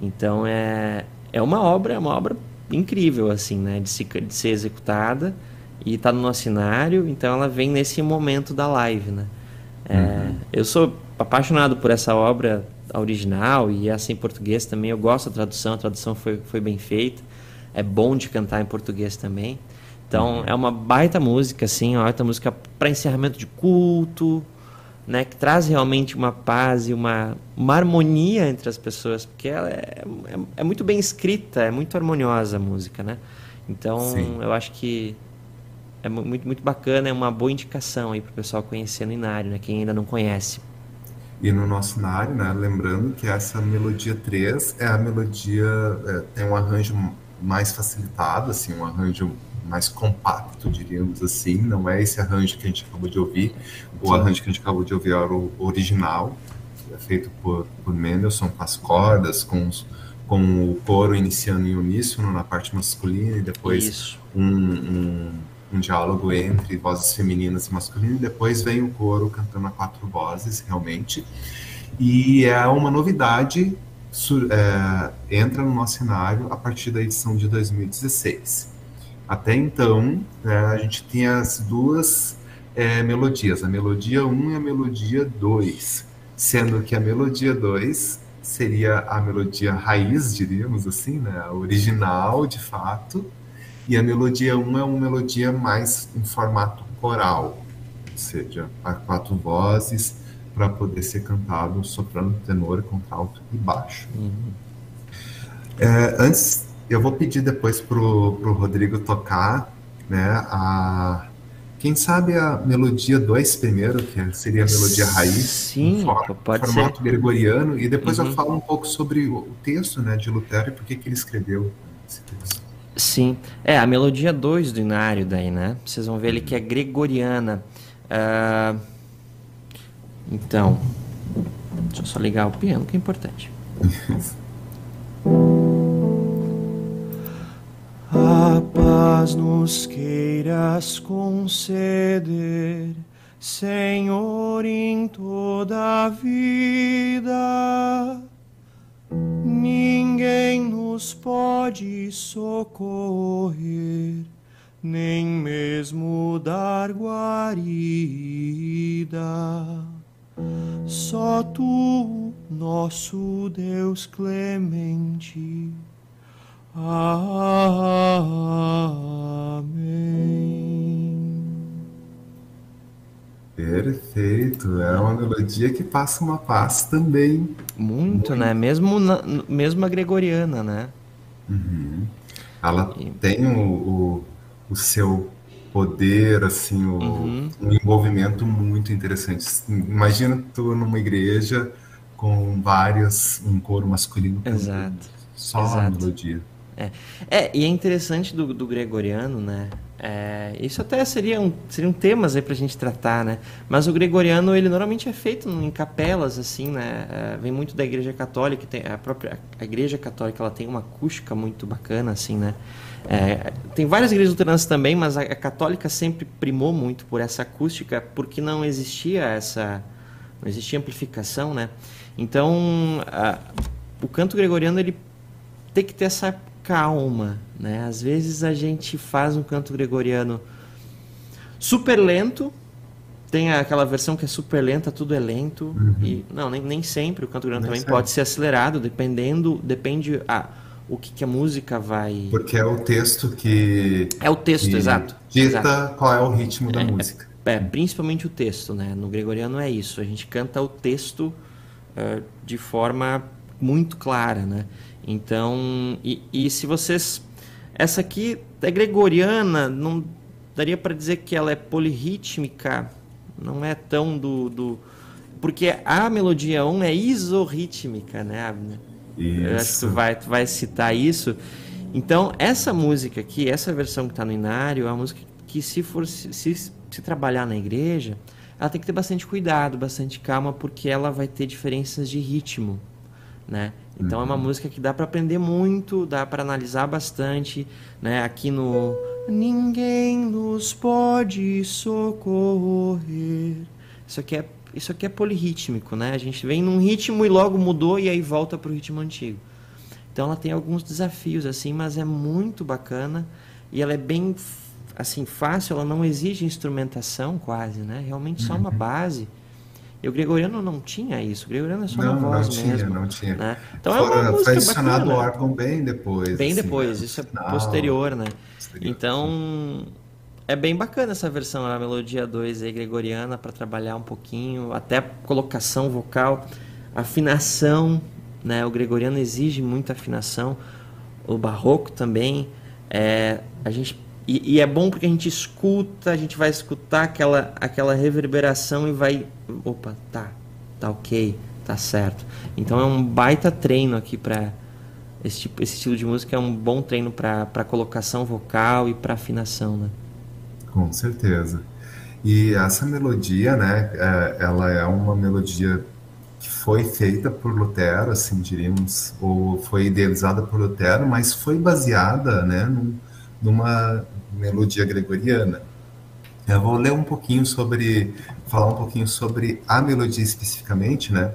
Então é é uma obra, é uma obra incrível assim, né? De, se, de ser executada e está no nosso cenário, então ela vem nesse momento da live, né? É, uhum. Eu sou apaixonado por essa obra original e essa em português também. Eu gosto da tradução, a tradução foi, foi bem feita. É bom de cantar em português também. Então uhum. é uma baita música, assim, uma baita música para encerramento de culto, né? Que traz realmente uma paz e uma, uma harmonia entre as pessoas, porque ela é, é, é muito bem escrita, é muito harmoniosa a música, né? Então Sim. eu acho que é muito, muito bacana, é uma boa indicação aí para o pessoal conhecer no Inário, né? Quem ainda não conhece. E no nosso Inário, né? Lembrando que essa melodia 3 é a melodia, é, tem um arranjo mais facilitado, assim, um arranjo mais compacto, diríamos assim. Não é esse arranjo que a gente acabou de ouvir. O arranjo que a gente acabou de ouvir era o original, é feito por, por Mendelssohn, com as cordas, com, os, com o coro iniciando em uníssono na parte masculina e depois um, um um diálogo entre vozes femininas e masculinas, e depois vem o coro cantando a quatro vozes, realmente. E é uma novidade, é, entra no nosso cenário a partir da edição de 2016. Até então, é, a gente tinha as duas é, melodias, a melodia 1 e a melodia 2, sendo que a melodia 2 seria a melodia raiz, diríamos assim, né, a original de fato, e a melodia 1 é uma melodia mais em formato coral, ou seja, a quatro vozes para poder ser cantado soprano, tenor, contralto e baixo. Uhum. É, antes, eu vou pedir depois para o Rodrigo tocar, né, a, quem sabe a melodia 2 primeiro, que seria a melodia raiz, Sim, for, pode formato ser. gregoriano, e depois uhum. eu falo um pouco sobre o texto né, de Lutero e por que ele escreveu esse texto. Sim. É, a melodia 2 do Inário daí, né? Vocês vão ver ali que é gregoriana. Uh, então, deixa eu só ligar o piano, que é importante. *laughs* paz nos queiras conceder, Senhor, em toda a vida Ninguém nos pode socorrer, nem mesmo dar guarida. Só tu, nosso Deus clemente. Amém. Perfeito, é uma melodia que passa uma paz também. Muito, Muito. né? Mesmo, na, mesmo a gregoriana, né? Uhum. Ela e... tem o, o, o, seu poder, assim, o, uhum. um envolvimento muito interessante. Imagina tu numa igreja com vários, um coro masculino. Exato. Só Exato. a melodia. É. é, e é interessante do, do gregoriano, né? É, isso até seriam, seriam temas aí pra gente tratar, né? Mas o gregoriano, ele normalmente é feito em capelas, assim, né? É, vem muito da igreja católica, tem, a própria a igreja católica, ela tem uma acústica muito bacana, assim, né? É, tem várias igrejas luteranas também, mas a, a, católica sempre primou muito por essa acústica, porque não existia essa... não existia amplificação, né? Então, a, o canto gregoriano, ele tem que ter essa calma, né? Às vezes a gente faz um canto gregoriano super lento, tem aquela versão que é super lenta, tudo é lento uhum. e não nem, nem sempre o canto gregoriano também sempre. pode ser acelerado, dependendo, depende a o que, que, a música vai. Porque é o texto que. É o texto, exato. Dita exato. qual é o ritmo da é, música. É, é, principalmente o texto, né? No gregoriano é isso. A gente canta o texto uh, de forma muito clara, né? Então, e, e se vocês. Essa aqui é gregoriana, não daria para dizer que ela é polirrítmica, não é tão do. do porque a melodia 1 é isorrítmica, né? Isso. Eu acho que tu vai, tu vai citar isso. Então, essa música aqui, essa versão que está no Inário, é uma música que se for se, se, se, trabalhar na igreja, ela tem que ter bastante cuidado, bastante calma, porque ela vai ter diferenças de ritmo, né? Então uhum. é uma música que dá para aprender muito, dá para analisar bastante, né? Aqui no Ninguém nos pode socorrer. Isso aqui é isso aqui é polirrítmico, né? A gente vem num ritmo e logo mudou e aí volta para o ritmo antigo. Então ela tem alguns desafios assim, mas é muito bacana e ela é bem assim fácil, ela não exige instrumentação quase, né? Realmente só uma uhum. base. E o gregoriano não tinha isso. O gregoriano é só não, na voz não mesmo. Tinha, não tinha. Né? Então Fora, é uma música foi adicionado bacana. o órgão bem depois. Bem assim, depois, né? isso é posterior, né? Posterior. Então é bem bacana essa versão, a melodia 2 aí, gregoriana, para trabalhar um pouquinho, até colocação vocal, afinação, né? O gregoriano exige muita afinação, o barroco também. É, a gente e, e, é bom porque a gente escuta, a gente vai escutar aquela, aquela reverberação e vai. Opa, tá, tá ok, tá certo. Então é um baita treino aqui para esse, tipo, esse estilo de música é um bom treino para colocação vocal e para afinação, né? Com certeza. E essa melodia, né, é, ela é uma melodia que foi feita por Lutero, assim diríamos, ou foi idealizada por Lutero, mas foi baseada, né, num, numa melodia gregoriana. Eu vou ler um pouquinho sobre, falar um pouquinho sobre a melodia especificamente, né?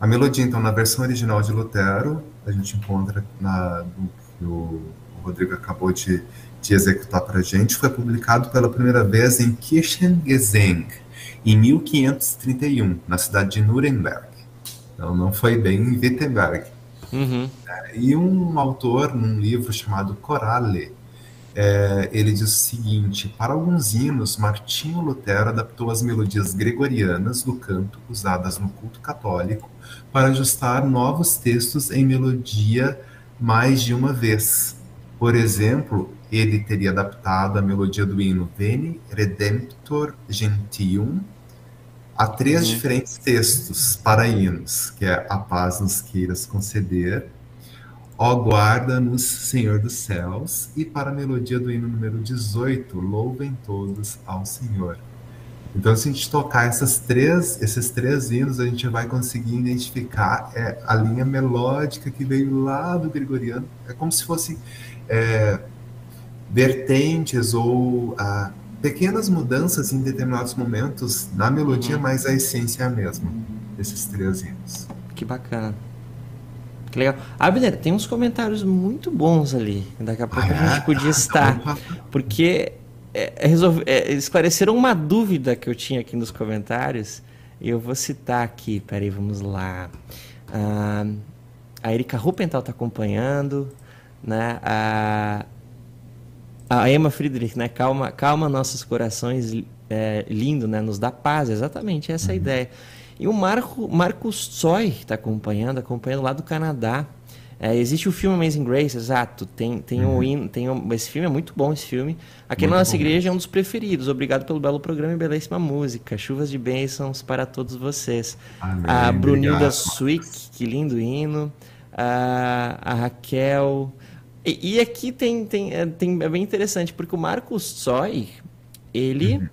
A melodia, então, na versão original de Lutero, a gente encontra na, no que o Rodrigo acabou de de executar para a gente foi publicado pela primeira vez em Kirchengesang, em 1531, na cidade de Nuremberg. Então não foi bem em Wittenberg. Uhum. É, e um autor, num livro chamado Corale, é, ele diz o seguinte: para alguns hinos, Martinho Lutero adaptou as melodias gregorianas do canto usadas no culto católico para ajustar novos textos em melodia mais de uma vez. Por exemplo, ele teria adaptado a melodia do hino Veni Redemptor Gentium a três uhum. diferentes textos para hinos, que é A paz nos queiras conceder, Ó guarda-nos, Senhor dos céus, e para a melodia do hino número 18, Louvem todos ao Senhor. Então, se a gente tocar essas três, esses três hinos, a gente vai conseguir identificar é, a linha melódica que veio lá do gregoriano. É como se fosse é, vertentes ou ah, pequenas mudanças em determinados momentos na melodia, uhum. mas a essência é a mesma desses três hinos. Que bacana. Que legal. Abner, tem uns comentários muito bons ali. Daqui a pouco ah, a gente é? podia estar. *laughs* Porque é, é, resolve, é, esclareceram uma dúvida que eu tinha aqui nos comentários. E eu vou citar aqui. Peraí, vamos lá. Ah, a Erika Ruppenthal está acompanhando. Né? A, a Emma Friedrich, né? Calma, calma nossos corações, é, lindo, né? Nos dá paz, exatamente essa é a uhum. ideia. E o Marco, Marcos Tsoi está acompanhando, acompanhando lá do Canadá. É, existe o filme Amazing Grace, exato. Tem, tem, uhum. tem um, esse filme é muito bom esse filme. Aqui muito na nossa igreja é um dos preferidos. Obrigado pelo belo programa e belíssima música. Chuvas de bênçãos para todos vocês. Amém, a Brunilda Swick, que lindo hino. A, a Raquel. E, e, aqui tem, tem, é, tem, é bem interessante, porque o Marcos Tsoi, ele uhum.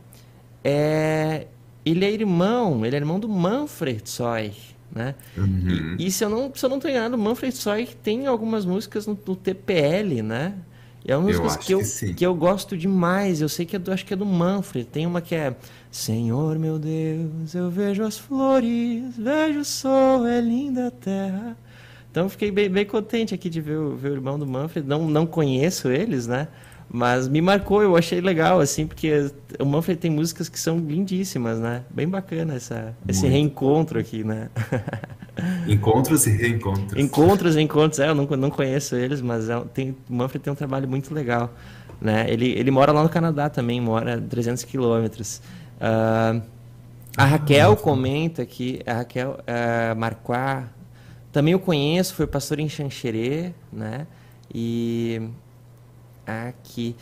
é ele é irmão, ele é irmão do Manfred Tsoi, né? Uhum. E, e, se eu não se eu não estou enganado, Manfred Tsoi tem algumas músicas no, no TPL, né? E é uma música que, eu, que, que, eu gosto demais. Eu sei que é do, acho que é do Manfred. Tem uma que é Senhor meu Deus, eu vejo as flores, vejo o sol, é linda a terra. Então fiquei bem, bem contente aqui de ver o, ver o irmão do Manfred. Não, não conheço eles, né? Mas me marcou, eu achei legal, assim, porque o Manfred tem músicas que são lindíssimas, né? Bem bacana essa, esse reencontro aqui, né? *laughs* Encontros e reencontros. Encontros e encontros, é, eu não, não conheço eles, mas é, tem, o Manfred tem um trabalho muito legal, né? Ele, ele mora lá no Canadá também, mora 300 quilômetros. Uh, a Raquel comenta aqui, a Raquel uh, Marquá também eu conheço, foi pastor em Xanxerê, né? E aqui.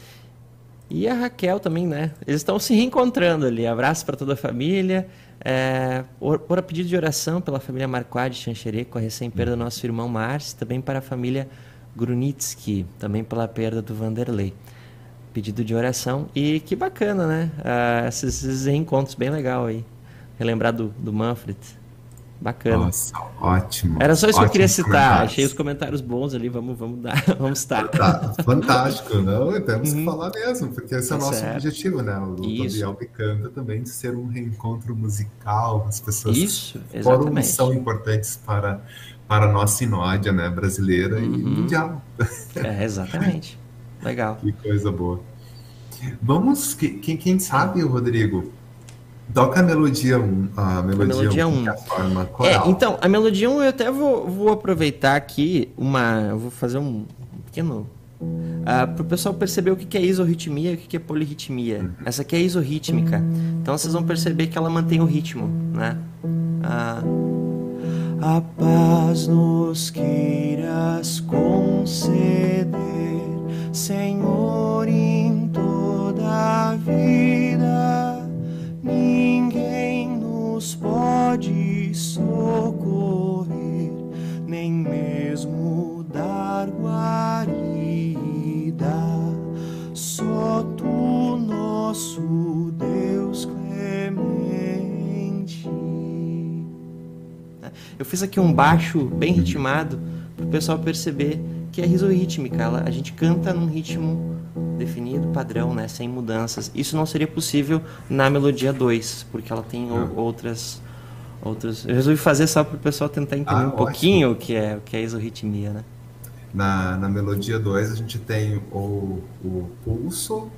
E a Raquel também, né? Eles estão se reencontrando ali. Abraço para toda a família. É, por a pedido de oração pela família Marquá de com a recém-perda do nosso irmão Márcio, também para a família Grunitsky, também pela perda do Vanderlei. Pedido de oração. E que bacana, né? Uh, esses, esses reencontros bem legal aí. Relembrar do, do Manfred. Bacana. Nossa, ótimo. Era só isso que eu queria citar. Achei os comentários bons ali, vamos, vamos dar, *laughs* vamos estar. Tá, fantástico, não? Temos uhum. que falar mesmo, porque esse é o tá nosso certo. objetivo, né? O Gabriel Picanda também de ser um reencontro musical, as pessoas isso, foram são importantes para, para a nossa sinódia né, brasileira uhum. e mundial. É, exatamente. *laughs* Legal. Que coisa boa. Vamos, quem, quem sabe, Rodrigo, Toca a melodia 1. A melodia 1. Um, forma coral. É, então, a melodia 1 eu até vou, vou aproveitar aqui uma. vou fazer um pequeno. Uh, ah, para o pessoal perceber o que é isorritmia e o que é polirritmia. Uhum. Essa aqui é isorrítmica. Então vocês vão perceber que ela mantém o ritmo, né? Uh, a paz nos queiras conceder, Senhor, em toda a vida ninguém nos pode socorrer, nem mesmo dar guarida. Só tu, nosso Deus clemente. Eu fiz aqui um baixo bem ritmado para o pessoal perceber que é risorrítmica. A gente canta num ritmo definido, padrão, né, sem mudanças. Isso não seria possível na melodia 2, porque ela tem ah. outras outras. Eu resolvi fazer só para o pessoal tentar entender ah, um ótimo. pouquinho o que é o que é isorritmia, né? Na, na melodia 2 a gente tem o, o pulso,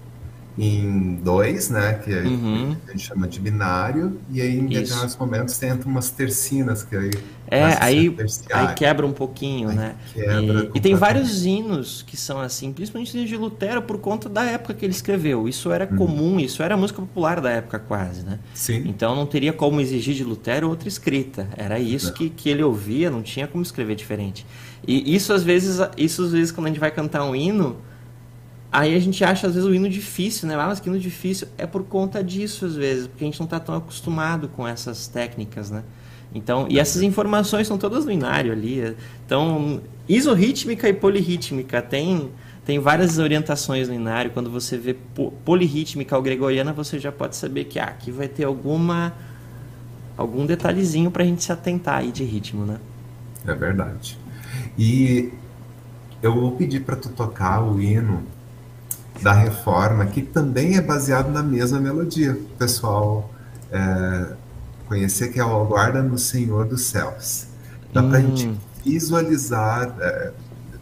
em dois, né? Que uhum. a gente chama de binário, e aí em Isso. determinados momentos tem umas tercinas, que aí. É, aí, aí quebra um pouquinho, aí né? E, e, tem vários hinos que são assim, principalmente de Lutero, por conta da época que ele escreveu. Isso era uhum. comum, isso era música popular da época quase, né? Sim. Então não teria como exigir de Lutero outra escrita. Era isso que, que ele ouvia, não tinha como escrever diferente. E isso às vezes, isso às vezes quando a gente vai cantar um hino Aí a gente acha, às vezes, o hino difícil, né? Ah, mas que hino difícil. É por conta disso, às vezes, porque a gente não está tão acostumado com essas técnicas, né? Então, e essas informações são todas no inário ali. Então, isorrítmica e polirrítmica tem, tem várias orientações no inário. Quando você vê polirrítmica ou gregoriana, você já pode saber que ah, aqui vai ter alguma algum detalhezinho para a gente se atentar aí de ritmo, né? É verdade. E eu vou pedir para tu tocar o hino da reforma, que também é baseado na mesma melodia. O pessoal é, conhecer que é o Guarda no Senhor dos Céus. Dá hum. para a gente visualizar, é,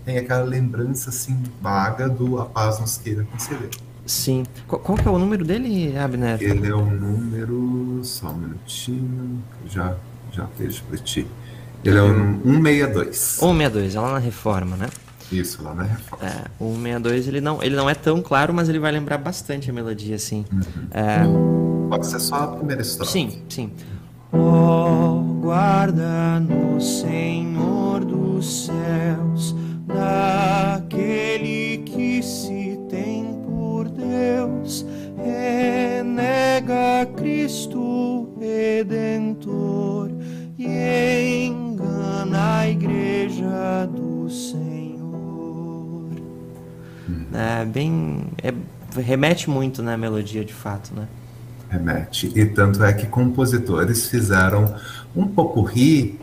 tem aquela lembrança assim vaga do A Paz nos queira conceder. Sim. Qual, qual, que é o número dele, Abner? Ele é o número. Só um minutinho, já, já vejo para ti. Ele é o 162. 162, é lá na reforma, né? Isso, lá na Reforma. É, o 62 ele não, ele não é tão claro, mas ele vai lembrar bastante a melodia, assim. Uhum. É... Pode ser só a primeira estrofe. Sim, sim. Oh, guarda no Senhor dos céus, daquele que se tem por Deus, renega Cristo Redentor e engana a igreja do Senhor. É bem. É, remete muito na né, melodia de fato, né? Remete. E tanto é que compositores fizeram um pouco ri,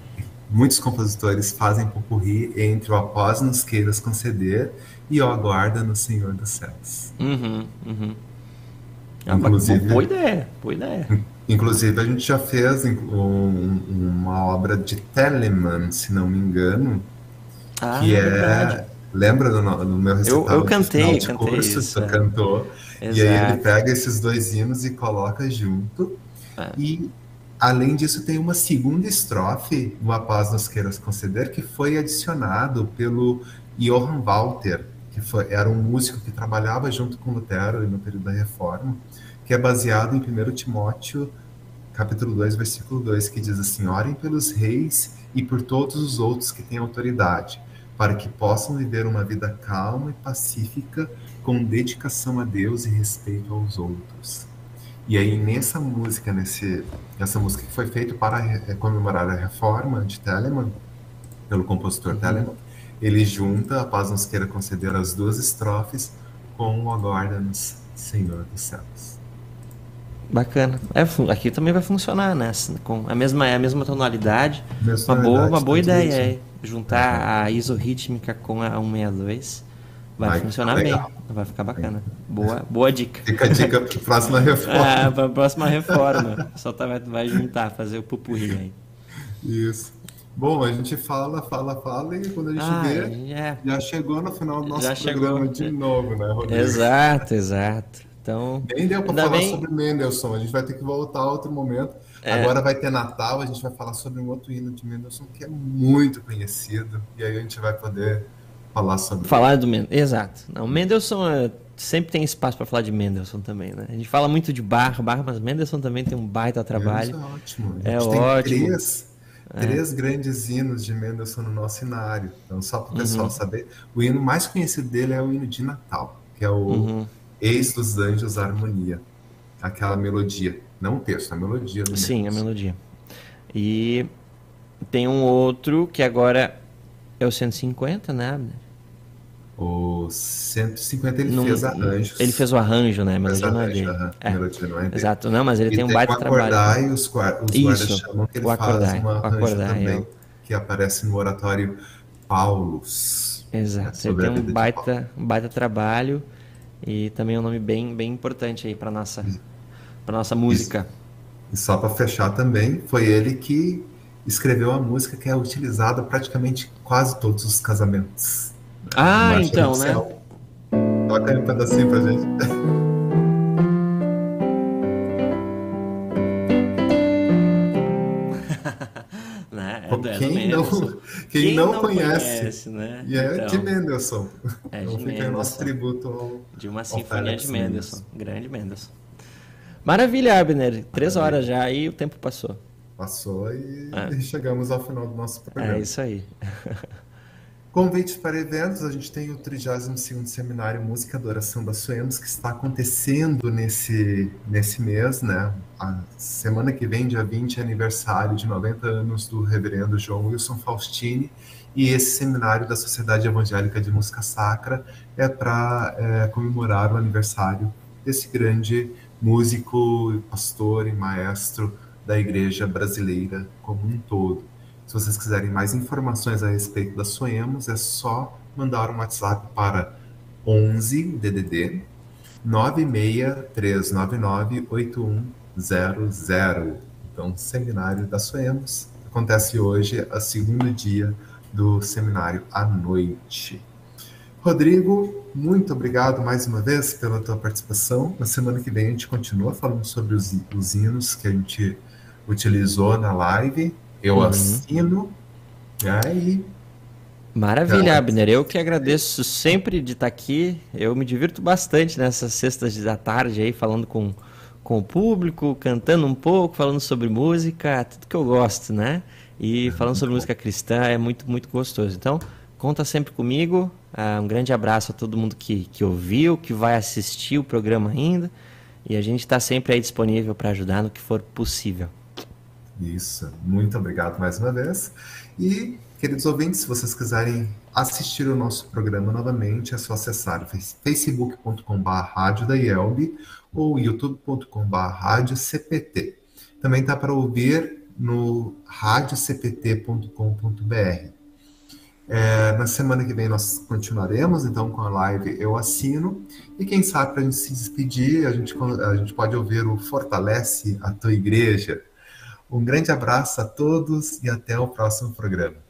muitos compositores fazem pouco ri entre o após nos queiras conceder e o aguarda no Senhor dos Céus. Uhum, uhum. É inclusive, boa ideia, boa ideia. *laughs* Inclusive, a gente já fez um, uma obra de Telemann, se não me engano, ah, que é, Lembra do, do meu recital? Eu, eu cantei, de cantei curso, isso. É. cantou. Exato. E aí ele pega esses dois hinos e coloca junto. É. E além disso tem uma segunda estrofe no A Paz Nos Queiras Conceder que foi adicionado pelo Johann Walter, que foi, era um músico que trabalhava junto com Lutero no período da Reforma, que é baseado em 1 Timóteo capítulo 2, versículo 2, que diz assim: Orem pelos reis e por todos os outros que têm autoridade, para que possam viver uma vida calma e pacífica, com dedicação a Deus e respeito aos outros. E aí nessa música, nesse, essa música que foi feita para comemorar a reforma de Telemann, pelo compositor uhum. Telemann, ele junta, a paz nos queira conceder as duas estrofes, com o aguarda-nos, Senhor dos céus. Bacana. É, aqui também vai funcionar, né? Com a mesma, é a mesma tonalidade. Mesma uma boa, uma boa ideia é juntar a isorrítmica com a 162. Vai, vai funcionar bem. Vai ficar bacana. Boa, boa dica. Fica a dica para próxima *laughs* reforma. Ah, para próxima reforma. Só tá, vai, vai juntar, fazer o pupurri aí. Isso. Bom, a gente fala, fala, fala e quando a gente ah, vê, é. já chegou no final do nosso já programa chegou. de novo, né, Rodrigo? Exato, exato. Então, Nem deu para falar bem... sobre Mendelssohn, a gente vai ter que voltar a outro momento. É. Agora vai ter Natal, a gente vai falar sobre um outro hino de Mendelssohn que é muito conhecido, e aí a gente vai poder falar sobre Falar do Mendelssohn, exato. Não, Mendelssohn é... sempre tem espaço para falar de Mendelssohn também, né? A gente fala muito de Bach, Bach, mas Mendelssohn também tem um baita trabalho. É ótimo. É ótimo. Três é. Três grandes hinos de Mendelssohn no nosso hinário. Então, só para o pessoal uhum. saber, o hino mais conhecido dele é o hino de Natal, que é o uhum. Ex dos Anjos Harmonia. Aquela melodia. Não o texto, a melodia do Sim, a melodia. E tem um outro que agora é o 150, né, o 150 ele fez arranjos. Ele fez o arranjo, né? A melodia não é dele. É. Melodia não é dele. Exato, não, mas ele e tem um baita o trabalho. Acordar e os, os guardas chamam que ele acordar, faz uma arranjo também, é. que aparece no oratório Paulus. Exato, né, ele tem um baita, um baita trabalho e também é um nome bem, bem importante aí para nossa, para nossa música. E só para fechar também, foi ele que escreveu a música que é utilizada praticamente quase todos os casamentos. Ah, então, né? Toca aí um pedacinho pra gente. *laughs* né? É quem, não, *laughs* quem, quem, não, não conhece, conhece né? e é então, de Mendelssohn. É então de fica Mendelssohn. nosso tributo ao, De uma sinfonia de Mendelssohn. Grande Mendelssohn. Maravilha, Abner. Três Maravilha. horas já e o tempo passou. Passou e, ah. chegamos ao final do nosso programa. É isso aí. *laughs* Convites para eventos, a gente tem o 32º Seminário Música Adoração da Suemos, que está acontecendo nesse, nesse mês, né? A semana que vem, dia 20, é aniversário de 90 anos do reverendo João Wilson Faustini, e esse seminário da Sociedade Evangélica de Música Sacra é para é, comemorar o aniversário desse grande músico, pastor e maestro da igreja brasileira como um todo. Se vocês quiserem mais informações a respeito da Soemos, é só mandar um WhatsApp para 11 DDD 963998100. Então, seminário da Soemos acontece hoje, a segundo dia do seminário à noite. Rodrigo, muito obrigado mais uma vez pela tua participação. Na semana que vem a gente continua falando sobre os, os hinos que a gente utilizou na live eu uhum. assino. E aí. Maravilha, Abner. Eu que agradeço sempre de estar aqui. Eu me divirto bastante nessas sextas da tarde aí, falando com, com o público, cantando um pouco, falando sobre música, tudo que eu gosto, né? E é falando sobre música cristã é muito, muito gostoso. Então, conta sempre comigo. Uh, um grande abraço a todo mundo que, que ouviu, que vai assistir o programa ainda. E a gente está sempre aí disponível para ajudar no que for possível. Isso, muito obrigado mais uma vez. E, queridos ouvintes, se vocês quiserem assistir o nosso programa novamente, é só acessar facebook.com.br rádio da ou youtube.com.br CPT. Também está para ouvir no radiocpt.com.br. É, na semana que vem nós continuaremos então com a live Eu Assino. E quem sabe para a gente se despedir, a gente, a gente pode ouvir o Fortalece a Tua Igreja, um grande abraço a todos e até o próximo programa.